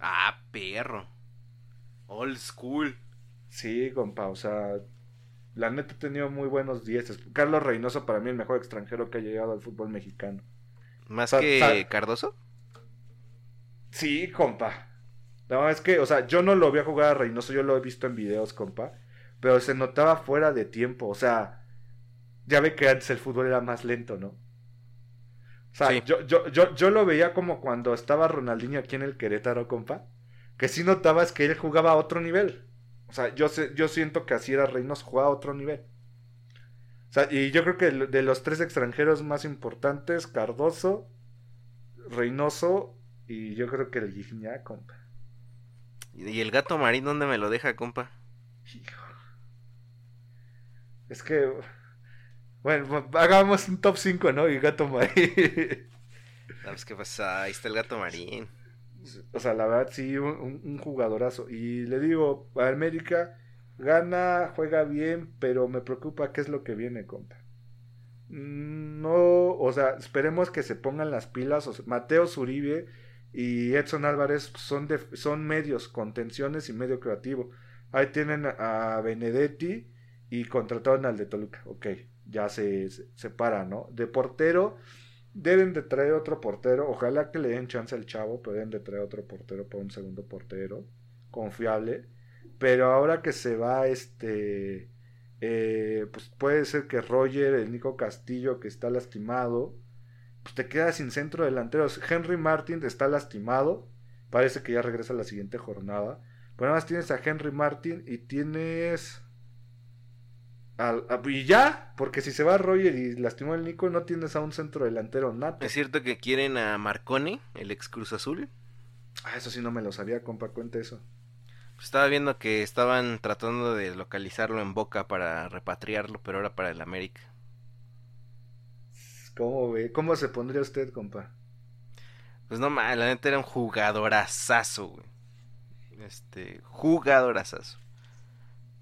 Ah, perro. Old school. Sí, compa, o sea, la neta ha tenido muy buenos dieces. Carlos Reynoso para mí el mejor extranjero que ha llegado al fútbol mexicano. ¿Más que Cardoso? Sí, compa. No, es que, o sea, yo no lo vi a jugar a Reynoso, yo lo he visto en videos, compa. Pero se notaba fuera de tiempo, o sea, ya ve que antes el fútbol era más lento, ¿no? O sea, Sí. yo, yo, yo, yo lo veía como cuando estaba Ronaldinho aquí en el Querétaro, compa. Que sí notabas que él jugaba a otro nivel. O sea, yo, sé, yo siento que así era Reynoso, jugaba a otro nivel. O sea, y yo creo que de los tres extranjeros más importantes, Cardoso, Reynoso y yo creo que el Guiñá, compa. ¿Y el gato marín dónde me lo deja, compa? Hijo. Es que. Bueno, hagamos un top 5, ¿no? Y Gato Marín. ¿Sabes qué pasa? Ahí está el gato marín. o sea, la verdad, sí, un, jugadorazo. Y le digo, América gana, juega bien, pero me preocupa qué es lo que viene, compa. Mm, No, o sea, esperemos que se pongan las pilas. O sea, Mateo Zuribe y Edson Álvarez son, de, son medios, contenciones y medio creativo. Ahí tienen a Benedetti y contrataron al de Toluca. Ok, ya se se ¿no? De portero, deben de traer otro portero. Ojalá que le den chance al chavo, pero deben de traer otro portero para un segundo portero. Confiable. Pero ahora que se va este... eh, pues puede ser que Roger, el Nico Castillo, que está lastimado, pues te quedas sin centro delantero. Henry Martin está lastimado. Parece que ya regresa la siguiente jornada. Pero nada más tienes a Henry Martin y tienes. al- a- y ya, porque si se va Roger y lastimó el Nico, no tienes a un centro delantero nato. ¿Es cierto que quieren a Marcone, el ex Cruz Azul? Ah, eso sí no me lo sabía, compa, cuenta eso. Pues estaba viendo que estaban tratando de localizarlo en Boca para repatriarlo, pero ahora para el América. ¿Cómo ve? ¿Cómo se pondría usted, compa? Pues no mal, la neta era un jugadorazazo, güey. Este, jugadorazazo.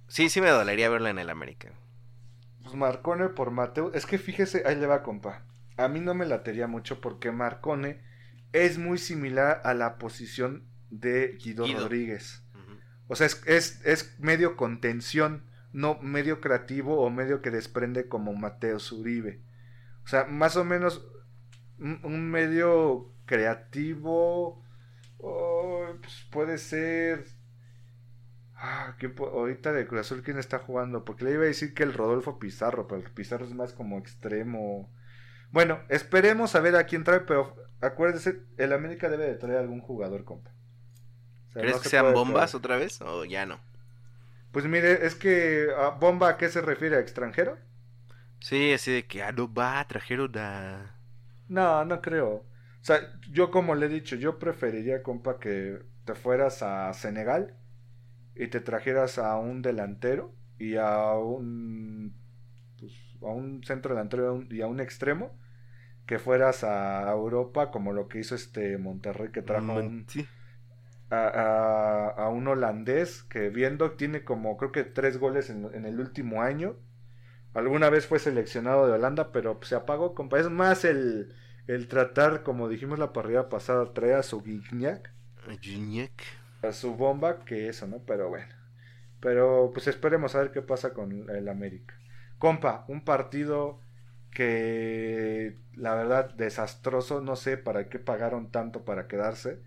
Sí, sí me dolería verlo en el América. Pues Marcone por Mateo. Es que fíjese, ahí le va, compa. A mí no me latería mucho porque Marcone es muy similar a la posición de Guido, Guido. Rodríguez. O sea, es, es, es medio contención, no medio creativo o medio que desprende como Mateo Zuribe. O sea, más o menos un, un medio creativo. oh, pues puede ser. Ah, ¿quién po- ahorita de Cruz Azul, ¿quién está jugando? Porque le iba a decir que el Rodolfo Pizarro, pero el Pizarro es más como extremo. Bueno, esperemos a ver a quién trae, pero acuérdese, el América debe de traer algún jugador, compa. O sea, ¿Crees no que se sean bombas traer- otra vez o ya no? Pues mire, es que a bomba a qué se refiere, a extranjero? Sí, así de que, ah, no va, trajeron a... No, no creo. O sea, yo como le he dicho, yo preferiría, compa, que te fueras a Senegal y te trajeras a un delantero y a un pues, a un centro delantero y a un- extremo que fueras a Europa como lo que hizo este Monterrey que trajo a un, a, a- a un holandés que viendo tiene como creo que tres goles en, en el último año. Alguna vez fue seleccionado de Holanda, pero se apagó, compa. Es más el, el tratar, como dijimos la parrilla pasada, traer a su Guignac, Gignac. a su bomba, que eso, ¿no? Pero bueno. Pero pues esperemos a ver qué pasa con el América. Compa, un partido que la verdad desastroso, no sé para qué pagaron tanto para quedarse.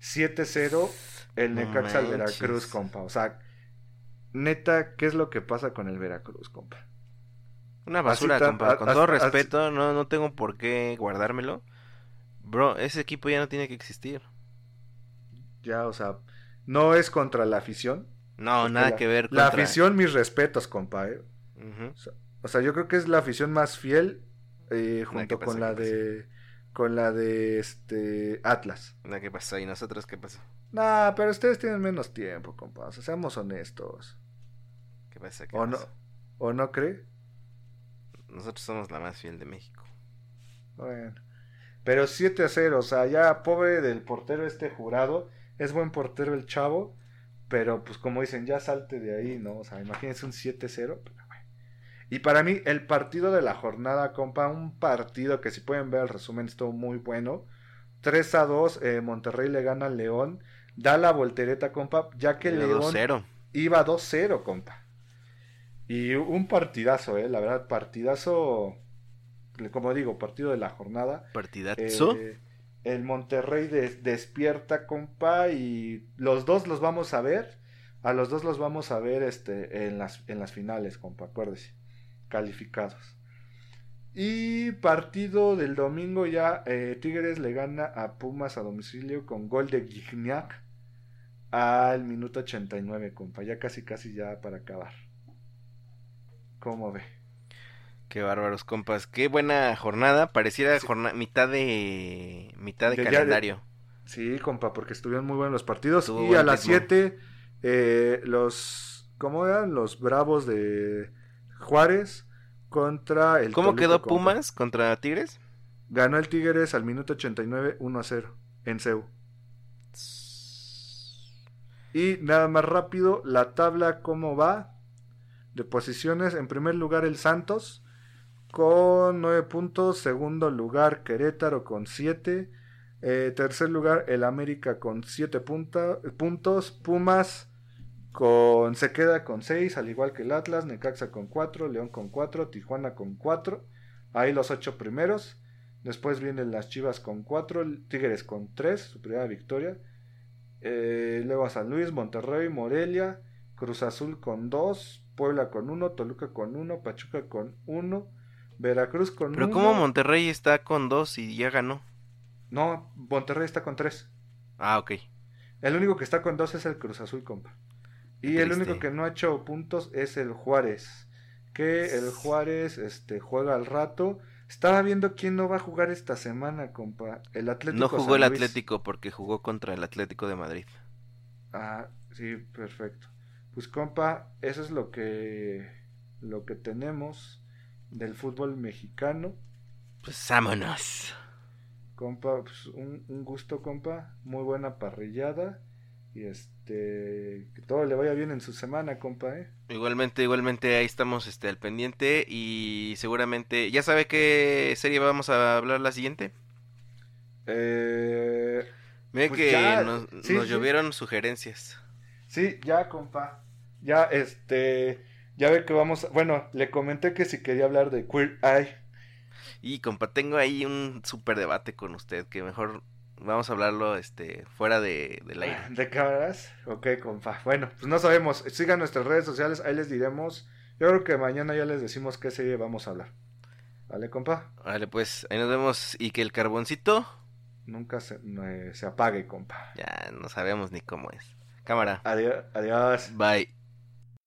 7-0 el Necaxa al. Veracruz, compa. O sea, neta, ¿qué es lo que pasa con el Veracruz, compa? Una basura, compa. Con a- todo a- respeto, no, no tengo por qué guardármelo. Bro, ese equipo ya no tiene que existir. Ya, o sea, no es contra la afición. No, nada la- que ver La afición, mis respetos, compa. ¿eh? O sea, yo creo que es la afición más fiel eh, Nah, junto ¿qué con la de con la de este Atlas. Nada, ¿Qué pasó? ¿Y nosotros qué pasó? Nah, pero ustedes tienen menos tiempo, compa. O sea, seamos honestos. ¿Qué pasa? ¿Qué ¿O no, pasa? ¿O no cree? Nosotros somos la más fiel de México. Bueno. Pero 7 a 0, o sea, ya pobre del portero este jurado. Es buen portero el chavo. Pero pues como dicen, ya salte de ahí, ¿no? O sea, imagínense un 7-0. pero bueno. Y para mí, el partido de la jornada, compa, un partido que si pueden ver el resumen, estuvo muy bueno. 3 a 2, eh, Monterrey le gana al León. Da la voltereta, compa, ya que Iba León 2-0. iba 2-0, compa. Y un partidazo, eh, la verdad, partidazo, como digo, partido de la jornada. Partidazo. Eh, el Monterrey des- despierta, compa, y los dos los vamos a ver. A los dos los vamos a ver este, en, las, en las finales, compa, acuérdese. Calificados. Y partido del domingo ya, eh, Tigres le gana a Pumas a domicilio con gol de Gignac al minuto 89, compa. Ya casi, casi ya para acabar. ¿Cómo ve? Qué bárbaros, compas. Qué buena jornada. Pareciera Sí. jornada mitad de mitad de, De ya de- calendario. Sí, compa, porque estuvieron muy buenos los partidos. Estuvo y a las ritmo. 7, eh, los. ¿Cómo eran? Los Bravos de Juárez contra el. ¿Cómo Toluca, quedó compa. Pumas contra Tigres? Ganó el Tigres al minuto 89, 1 a 0 en CEU. Y nada más rápido, la tabla, ¿cómo va? De posiciones, en primer lugar el Santos con 9 puntos, segundo lugar Querétaro con 7, eh, tercer lugar el América con 7 puntos, Pumas con, se queda con 6, al igual que el Atlas, Necaxa con 4, León con 4, Tijuana con 4, ahí los 8 primeros. Después vienen las Chivas con 4, Tigres con 3, su primera victoria. Eh, luego a San Luis, Monterrey, Morelia, Cruz Azul con 2, Puebla con 1, Toluca con 1, Pachuca con 1, Veracruz con 1. Pero ¿cómo Monterrey está con dos y ya ganó? No, Monterrey está con 3. Ah, ok. El único que está con 2 es el Cruz Azul, compa. Y el único que no ha hecho puntos es el Juárez. Que el Juárez este, juega al rato. Estaba viendo quién no va a jugar esta semana, compa. El Atlético. No jugó San el. Atlético porque jugó contra el Atlético de Madrid. Ah, sí, perfecto. Pues compa, eso es lo que lo que tenemos del fútbol mexicano. Pues vámonos. Compa, pues un, un gusto, compa. Muy buena parrillada. Y este, que todo le vaya bien en su semana, compa, ¿eh? Igualmente, igualmente ahí estamos este al pendiente y seguramente ya sabe qué serie vamos a hablar la siguiente. Eh, Mire Pues que ya, nos, sí, nos sí. llovieron sugerencias. sí, ya, compa. Ya, este, ya ve que vamos, bueno, le comenté que si quería hablar de Queer Eye. Y compa, tengo ahí un súper debate con usted que mejor vamos a hablarlo este fuera de, del aire. ¿De cámaras? Ok, compa. Bueno, pues no sabemos. Sigan nuestras redes sociales, ahí les diremos. Yo creo que mañana ya les decimos qué serie vamos a hablar. ¿Vale, compa? Vale, pues ahí nos vemos y que el carboncito Nunca se, eh, se apague, compa. ya no sabemos ni cómo es. Cámara. Adiós. Adiós. Bye.